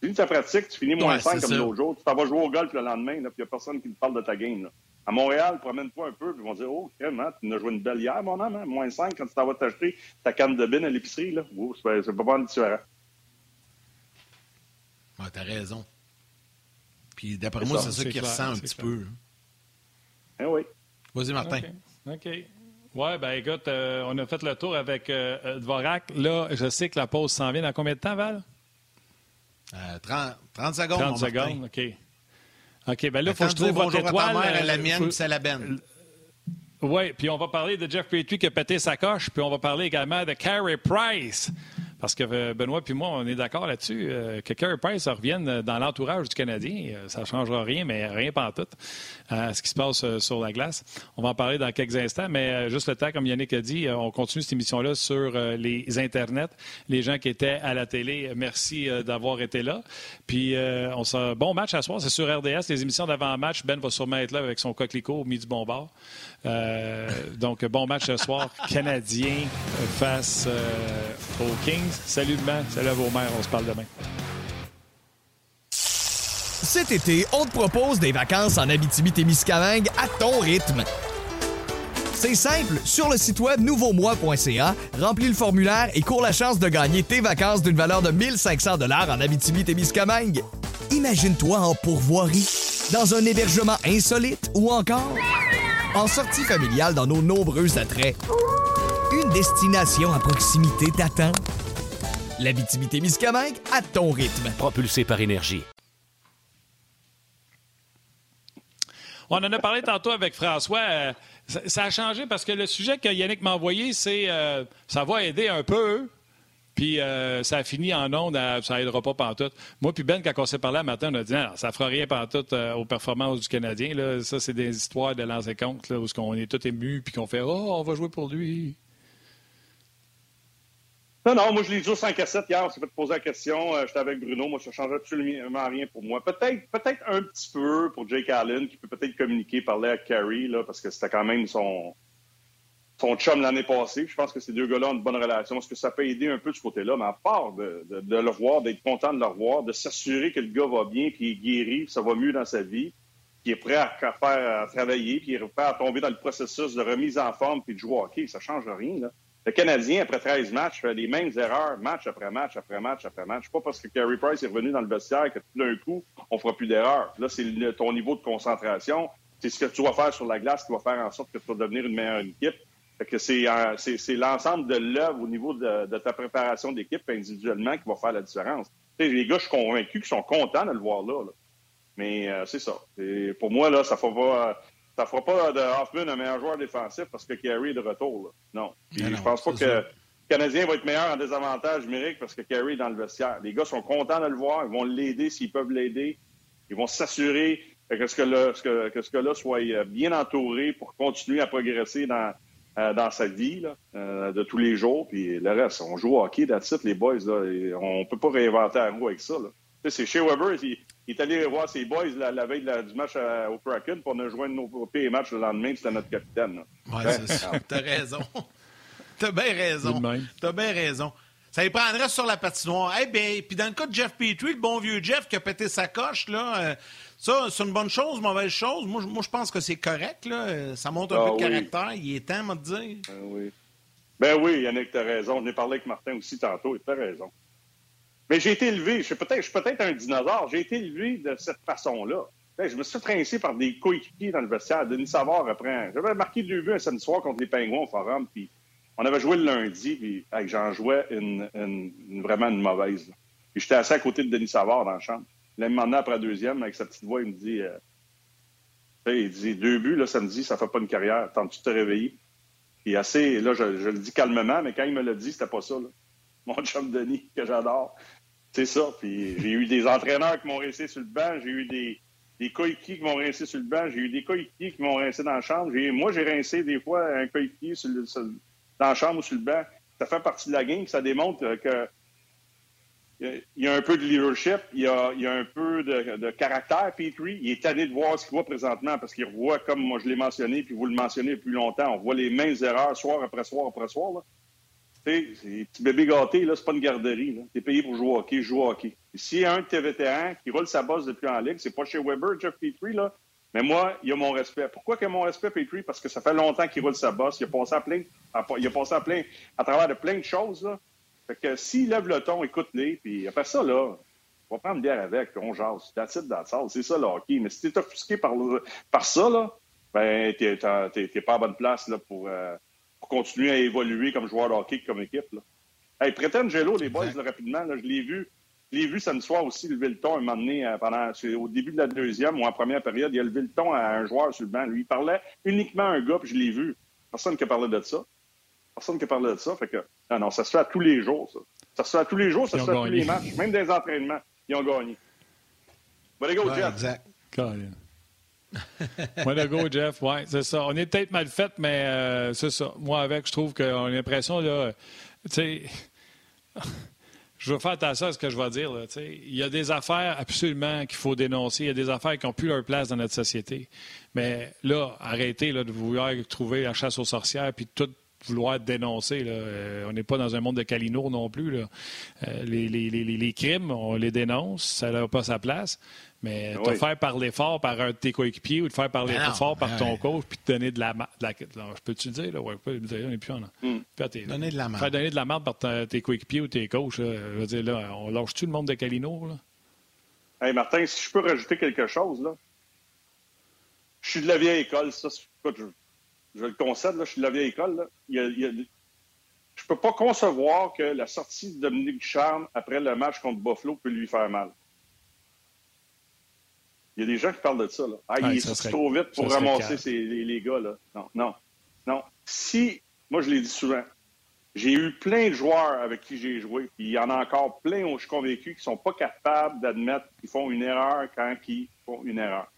Tu finis ta pratique, tu finis moins Ouais, 5 c'est comme l'autre jour, tu t'en vas jouer au golf le lendemain, puis il n'y a personne qui te parle de ta game. Là. À Montréal, promène-toi un peu, puis ils vont dire Oh, crème, hein, tu nous as joué une belle hier, mon homme, hein? moins 5 quand tu t'en vas t'acheter ta canne de bin à l'épicerie. là. C'est pas mal différent. Ouais, t'as raison. Puis d'après moi, c'est ça qui ressent un petit clair. peu. Eh oui. Vas-y, Martin. OK. Ouais, ben écoute, euh, on a fait le tour avec euh, euh, Dvorak. Là, je sais que la pause s'en vient dans combien de temps, Val? Euh, 30, 30 secondes, 30 mon Martin. secondes, OK. OK, ben là, il faut que je trouve votre bonjour à ta étoile. mère, la mienne, faut- c'est la benne. Oui, puis on va parler de Jeff Petrie qui a pété sa coche, puis on va parler également de Carey Price. Parce que euh, Benoît puis moi, on est d'accord là-dessus. euh, que Carey Price revienne dans l'entourage du Canadien, euh, ça ne changera rien, mais rien pas tout, à ce qui se passe sur la glace. On va en parler dans quelques instants, mais juste le temps, comme Yannick a dit, on continue cette émission-là sur les internets. Les gens qui étaient à la télé, merci d'avoir été là. Puis, on se... bon match à soir, c'est sur RDS. Les émissions d'avant-match, Ben va sûrement être là avec son coquelicot au milieu du bon bord. Euh, donc, bon match ce soir, Canadien face euh, aux Kings. Salut Ben, salut à vos mères, on se parle demain. Cet été, on te propose des vacances en Abitibi-Témiscamingue à ton rythme. C'est simple, sur le site web nouveaumois.ca, remplis le formulaire et cours la chance de gagner tes vacances d'une valeur de 1500 dollars en Abitibi-Témiscamingue. Imagine-toi en pourvoirie, dans un hébergement insolite ou encore en sortie familiale dans nos nombreux attraits. Une destination à proximité t'attend. L'Abitibi-Témiscamingue à ton rythme. Propulsé par énergie. On en a parlé tantôt avec François. euh, ça, ça a changé parce que le sujet que Yannick m'a envoyé, c'est euh, ça va aider un peu. Puis euh, ça a fini en ondes, ça aidera pas pantoute. Moi puis Ben, quand on s'est parlé un matin, on a dit non, ça fera rien pantoute euh, aux performances du Canadien. Là. Ça, c'est des histoires de lancer compte là, où on est tout ému puis qu'on fait Oh, on va jouer pour lui. Non, non, moi, je l'ai dit au 5 à 7 hier. On s'est fait poser la question. Euh, J'étais avec Bruno. Moi, ça ne change absolument rien pour moi. Peut-être peut-être un petit peu pour Jake Allen, qui peut peut-être communiquer, parler à Carey, là, parce que c'était quand même son, son chum l'année passée. Je pense que ces deux gars-là ont une bonne relation. Est-ce que ça peut aider un peu de ce côté-là? Mais à part de, le revoir, d'être content de le revoir, de s'assurer que le gars va bien, puis il est guéri, puis ça va mieux dans sa vie, qui est prêt à, à faire à travailler, puis il est prêt à tomber dans le processus de remise en forme, puis de jouer au hockey, ça change rien. Là. Le Canadien, après 13 matchs, fait les mêmes erreurs, match après match, après match, après match. Pas parce que Carey Price est revenu dans le vestiaire que tout d'un coup, on fera plus d'erreurs. Là, c'est ton niveau de concentration. C'est ce que tu vas faire sur la glace qui va faire en sorte que tu vas devenir une meilleure équipe. Fait que c'est, euh, c'est, l'ensemble de l'œuvre au niveau de, ta préparation d'équipe individuellement qui va faire la différence. Tu sais, les gars, je suis convaincu qu'ils sont contents de le voir là. là. Mais euh, c'est ça. Et pour moi, là, ça euh, ça fera pas de Hoffman un meilleur joueur défensif parce que Carey est de retour. là. Non. Puis non, je pense pas que ça. le Canadien va être meilleur en désavantage numérique parce que Carey est dans le vestiaire. Les gars sont contents de le voir. Ils vont l'aider s'ils peuvent l'aider. Ils vont s'assurer que ce gars-là que, que ce soit euh, bien entouré pour continuer à progresser dans, euh, dans sa vie là, euh, de tous les jours. Puis le reste, on joue au hockey, that's it, les boys. Là, on peut pas réinventer la roue avec ça. Là. C'est chez Weber, il, il est allé voir ses boys la, la veille de la- du match à- au Kraken, puis on a joué nos pires matchs le lendemain, puis c'était notre capitaine. Ben, c'est ça. T'as raison. T'as bien raison. T'as bien raison. Ça y prendrait sur la patinoire. Eh bien, puis dans le cas de Jeff Petrie, le bon vieux Jeff qui a pété sa coche, là, euh, ça, c'est une bonne chose, mauvaise chose. Moi, je- moi je pense que c'est correct. Là. Ça montre un Ah peu de oui. caractère. Il est temps, moi, de dire. Ben oui. Ben oui, Yannick, t'as raison. On a parlé avec Martin aussi tantôt, t'as raison. Mais j'ai été élevé, je suis peut-être un dinosaure, j'ai été élevé de cette façon-là. Ben, Je me suis fait par des coéquipiers dans le vestiaire. Denis Savard reprend. J'avais marqué deux buts un samedi soir contre les Pingouins au Forum, puis on avait joué le lundi, puis j'en jouais une, vraiment une mauvaise. Puis j'étais assis à côté de Denis Savard dans la chambre. Là, il m'en a après la deuxième, avec sa petite voix, il me dit, euh, il dit, deux buts, là, samedi, ça fait pas une carrière. Tentes-tu de te réveiller? Puis assez, là, je, le dis calmement, mais quand il me l'a dit, c'était pas ça. Mon chum Denis, que j'adore. C'est ça. Puis j'ai eu des entraîneurs qui m'ont rincé sur le banc, j'ai eu des, des coéquipiers qui m'ont rincé sur le banc, j'ai eu des coéquipiers qui m'ont rincé dans la chambre. Moi, j'ai rincé des fois un coéquipier le- dans la chambre ou sur le banc. Ça fait partie de la game, ça démontre que il y a un peu de leadership, il y a, un peu de, caractère, Petrie. Il est tanné de voir ce qu'il voit présentement parce qu'il revoit, comme moi je l'ai mentionné, puis vous le mentionnez depuis longtemps, on voit les mêmes erreurs soir après soir après soir. Là. Tu sais, petit bébé gâté, là, c'est pas une garderie. Tu es payé pour jouer au hockey, joue au hockey. S'il y a un de tes vétérans qui roule sa bosse depuis en ligue, c'est pas chez Weber, Jeff Petrie, là, mais moi, il y a mon respect. Pourquoi a mon respect, Petrie? Parce que ça fait longtemps qu'il roule sa bosse. Il a passé à plein, il a à plein, à travers de plein de choses, là. Fait que s'il lève le ton, écoute-les, puis après ça, là, on va prendre une bière avec, puis on jase. That's it. C'est ça, le hockey. Mais si t'es offusqué par, par ça, là, ben, t'es, pas à bonne place, là, pour, euh, pour continuer à évoluer comme joueur de hockey, comme équipe, là. Hey, Gelo, les boys, là, rapidement, là, je l'ai vu. Je l'ai vu samedi soir aussi lever le ton un moment donné, euh, pendant, au début de la deuxième ou en première période, il a levé le ton à un joueur sur le banc. Lui, il parlait uniquement à un gars, puis je l'ai vu. Personne qui a parlé de ça. Personne qui a parlé de ça. Fait que, non, non, ça se fait à tous les jours, ça. Ça se fait à tous les jours, ça se fait à tous les matchs, même des entraînements. Ils ont gagné. Bon, go, Jeff. Exact. Bon, go, Jeff. Oui, c'est ça. On est peut-être mal fait, mais euh, c'est ça. Moi, avec, je trouve qu'on a l'impression, là, tu sais, je veux faire attention à ce que je vais dire. Là, il y a des affaires absolument qu'il faut dénoncer. Il y a des affaires qui n'ont plus leur place dans notre société. Mais là, arrêtez là, de vouloir trouver la chasse aux sorcières puis tout vouloir dénoncer. Là. Euh, on n'est pas dans un monde de Calino non plus. Là. Euh, les, les, les, les, crimes, on les dénonce, ça n'a pas sa place. Mais te faire parler fort par un de tes coéquipiers ou te faire parler ben fort par ton coach puis te donner de la, de la je peux-tu le dire là? Ouais, on n'est plus en mm. donner de la Faire donner de la merde par tes coéquipiers ou tes coachs, je veux dire là, on lâche-tu le monde de Calino là? Hey Martin, si je peux rajouter quelque chose là. Je suis de la vieille école, ça, je, je le concède, là, je suis de la vieille école. Là. Il y a, il y a, je peux pas concevoir que la sortie de Dominique Charme après le match contre Buffalo peut lui faire mal. Il y a des gens qui parlent de ça. Là. Ah, il est sorti trop vite pour ramasser les, les, gars. Là. Non, non, non. Si, moi je l'ai dit souvent, j'ai eu plein de joueurs avec qui j'ai joué, puis il y en a encore plein, je suis convaincu, qui ne sont pas capables d'admettre qu'ils font une erreur quand ils font une erreur.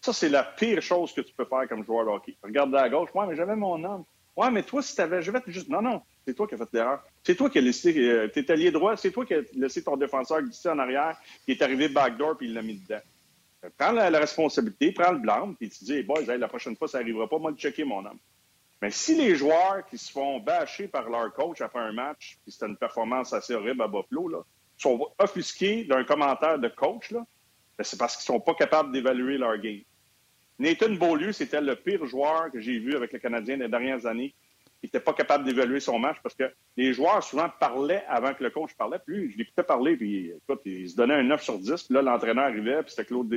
Ça, c'est la pire chose que tu peux faire comme joueur de hockey. Regarde à gauche, ouais, mais j'avais mon homme. Ouais, mais toi, si t'avais, je vais te juste. Non, non, c'est toi qui as fait l'erreur. C'est toi qui as laissé, euh, t'es allié droit, c'est toi qui as laissé ton défenseur glisser en arrière, qui est arrivé backdoor, puis il l'a mis dedans. Euh, prends la, responsabilité, prends le blanc, puis tu dis, hey boys, la prochaine fois, ça n'arrivera pas, moi, de checker mon homme. Mais si les joueurs qui se font bâcher par leur coach après un match, puis c'était une performance assez horrible à Buffalo, là, sont offusqués d'un commentaire de coach, là, ben, c'est parce qu'ils ne sont pas capables d'évaluer leur game. Nathan Beaulieu, c'était le pire joueur que j'ai vu avec le Canadien des dernières années. Il n'était pas capable d'évaluer son match parce que les joueurs souvent parlaient avant que le coach parlait. Puis lui, je l'écoutais parler, puis écoute, il se donnait un 9 sur 10. Puis là, l'entraîneur arrivait, puis c'était Claude.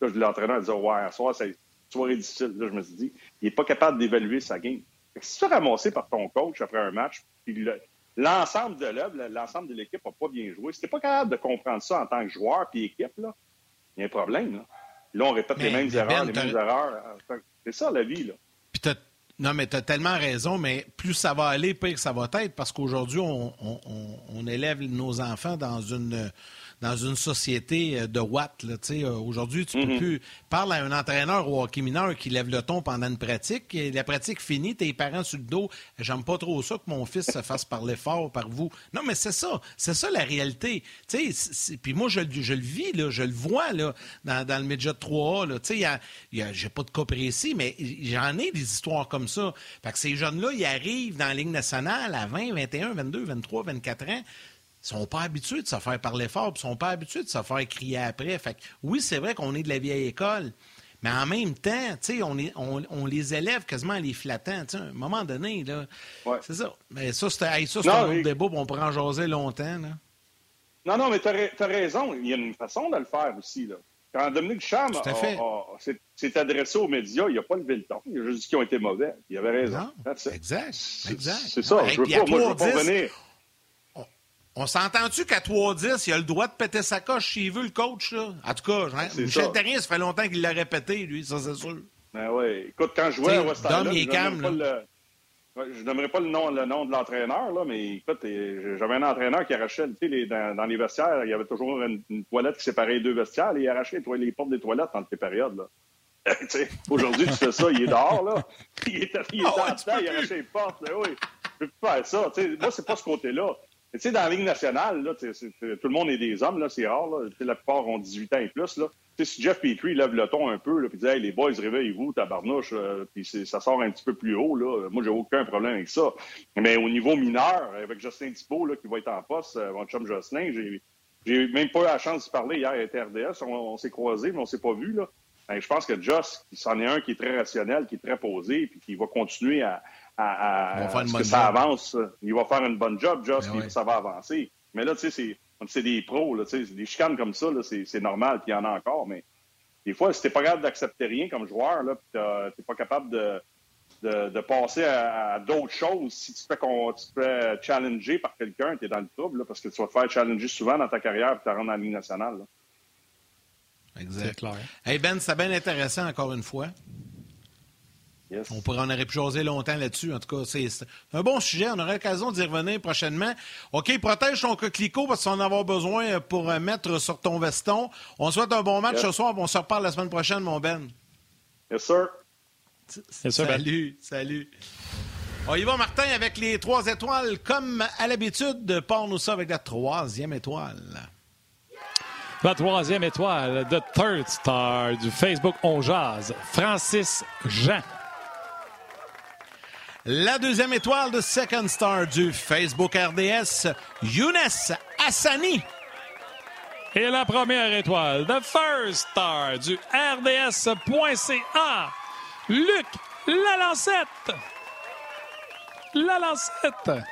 Là, l'entraîneur disait Ouais, ce soir, c'est soirée difficile. Là, je me suis dit, il n'est pas capable d'évaluer sa game. si tu ramassé par ton coach après un match, puis l'ensemble de l'œuvre, l'ensemble de l'équipe n'a pas bien joué, si tu pas capable de comprendre ça en tant que joueur puis équipe, là, il y a un problème. Là. Là, on répète les mêmes erreurs, ben, les mêmes erreurs. C'est ça, la vie, là. Puis non, mais tu as tellement raison, mais plus ça va aller, pire ça va être, parce qu'aujourd'hui, on, élève nos enfants dans une dans une société euh, de watts. Euh, aujourd'hui, tu peux mm-hmm. plus. Parle à un entraîneur ou hockey mineur qui lève le ton pendant une pratique. Et la pratique finie, tes parents sur le dos. J'aime pas trop ça que mon fils se fasse parler fort par vous. Non, mais c'est ça. C'est ça la réalité. Puis moi, je, je, le vis, là, je le vois là, dans, dans le midget 3A. J'ai pas de cas précis, mais j'en ai des histoires comme ça. Fait que ces jeunes-là, ils arrivent dans la Ligue nationale à 20, 21, 22, 23, 24 ans sont pas habitués de se faire parler fort, ils sont pas habitués de se faire crier après. Fait oui, c'est vrai qu'on est de la vieille école, mais en même temps, on, on, les élève quasiment en les flattant. à un moment donné, là, c'est ça. Mais ça, c'est un autre débat, on pourrait en jaser longtemps. Là. Non, non, mais tu as, raison. Il y a une façon de le faire aussi. Là. Quand Dominique Cham s'est adressé aux médias, il n'a pas levé le ton. Il a juste dit qu'ils ont été mauvais. Il avait raison. exact. Exact. C'est ça. Je veux pas, moi, je veux pas revenir. On s'entend-tu qu'à 3-10, il a le droit de péter sa coche s'il veut, le coach, là? En tout cas, hein, Michel Terrien, ça fait longtemps qu'il l'a répété, lui, ça, c'est sûr. Ben oui. Écoute, quand je jouais à West Island, je n'aimerais pas le nom, le nom de l'entraîneur, là, mais écoute, j'avais un entraîneur qui arrachait, tu sais, dans, dans, les vestiaires, il y avait toujours une, toilette qui séparait les deux vestiaires, et il arrachait les, les portes des toilettes entre les périodes, là. Aujourd'hui, tu fais ça, il est dehors, là. Il est, il est oh, dedans, il arrachait les portes. Là, oui. Je peux pas faire ça. sais, moi, c'est pas ce côté-là. Tu sais, dans la Ligue nationale, là, tout le monde est des hommes, là, c'est rare. Là. La plupart ont 18 ans et plus. Là. Tu sais, si Jeff Petrie lève le ton un peu puis dit hey, les boys, réveillez-vous, tabarnouche, euh, puis ça sort un petit peu plus haut, là. moi, j'ai aucun problème avec ça. Mais au niveau mineur, avec Justin Thibault là, qui va être en poste, euh, mon chum Jocelyn, j'ai même pas eu la chance de parler hier à TRDS. On, s'est croisés, mais on s'est pas vu. Là. Ben, je pense que Joss, c'en est un qui est très rationnel, qui est très posé, puis qui va continuer à, à, à- Il va faire une à ce que ça job. avance. Il va faire une bonne job, Joss, Ben puis ouais. ça va avancer. Mais là, tu sais, c'est- des pros, là, tu sais, c'est des chicanes comme ça, c'est normal, puis il y en a encore, mais des fois, si t'es pas capable d'accepter rien comme joueur, là, t'es pas capable de, de, de passer à, à d'autres choses, si tu te fais, tu te fais challenger par quelqu'un, t'es dans le trouble, là, parce que tu vas te faire challenger souvent dans ta carrière, puis tu rentres dans la Ligue nationale. là. Exact. clair. Hey Ben, c'est bien intéressant encore une fois. Yes. On pourrait en aurait pu jaser longtemps là-dessus. En tout cas, c'est un bon sujet. On aura l'occasion d'y revenir prochainement. OK, protège ton coquelicot parce qu'on en avoir besoin pour euh, mettre sur ton veston. On souhaite un bon match Yes. ce soir. On se reparle la semaine prochaine, mon Ben. Yes, sir. C'est ça, Ben. Salut, salut. On y va, Martin, avec les trois étoiles. Comme à l'habitude, parle-nous ça avec la troisième étoile. La troisième étoile, The Third Star du Facebook On Jazz, Francis Jean. La deuxième étoile de Second Star du Facebook RDS, Younes Hassani. Et la première étoile, The First Star du RDS.ca, Luc Lalancette. Lalancette.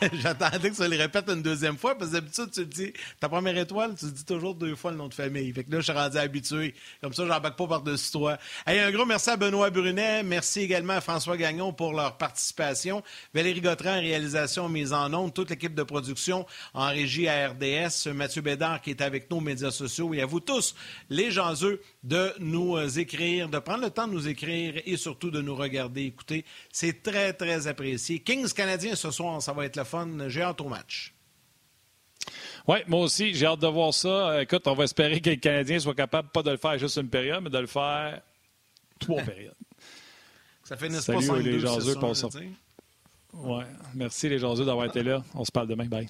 J'attendais que ça le répète une deuxième fois, parce que d'habitude, tu le dis, ta première étoile, tu le dis toujours deux fois le nom de famille. Fait que là, je suis rendu habitué. Comme ça, j'embarque pas par-dessus toi. Hey, un gros merci à Benoît Brunet. Merci également à François Gagnon pour leur participation. Valérie Gautran, réalisation, mise en onde. Toute l'équipe de production en régie à RDS. Mathieu Bédard qui est avec nous aux médias sociaux. Et à vous tous, les gens eux, de nous euh, écrire, de prendre le temps de nous écrire et surtout de nous regarder, écouter. C'est très, très apprécié. Kings Canadiens ce soir, ça va être le fun. J'ai hâte au match. Oui, moi aussi, j'ai hâte de voir ça. Écoute, on va espérer que les Canadiens soient capables, pas de le faire juste une période, mais de le faire trois périodes. Ça finisse Salut, pas 5-2, les sais. Ouais. Merci les gens d'avoir été là. On se parle demain. Bye.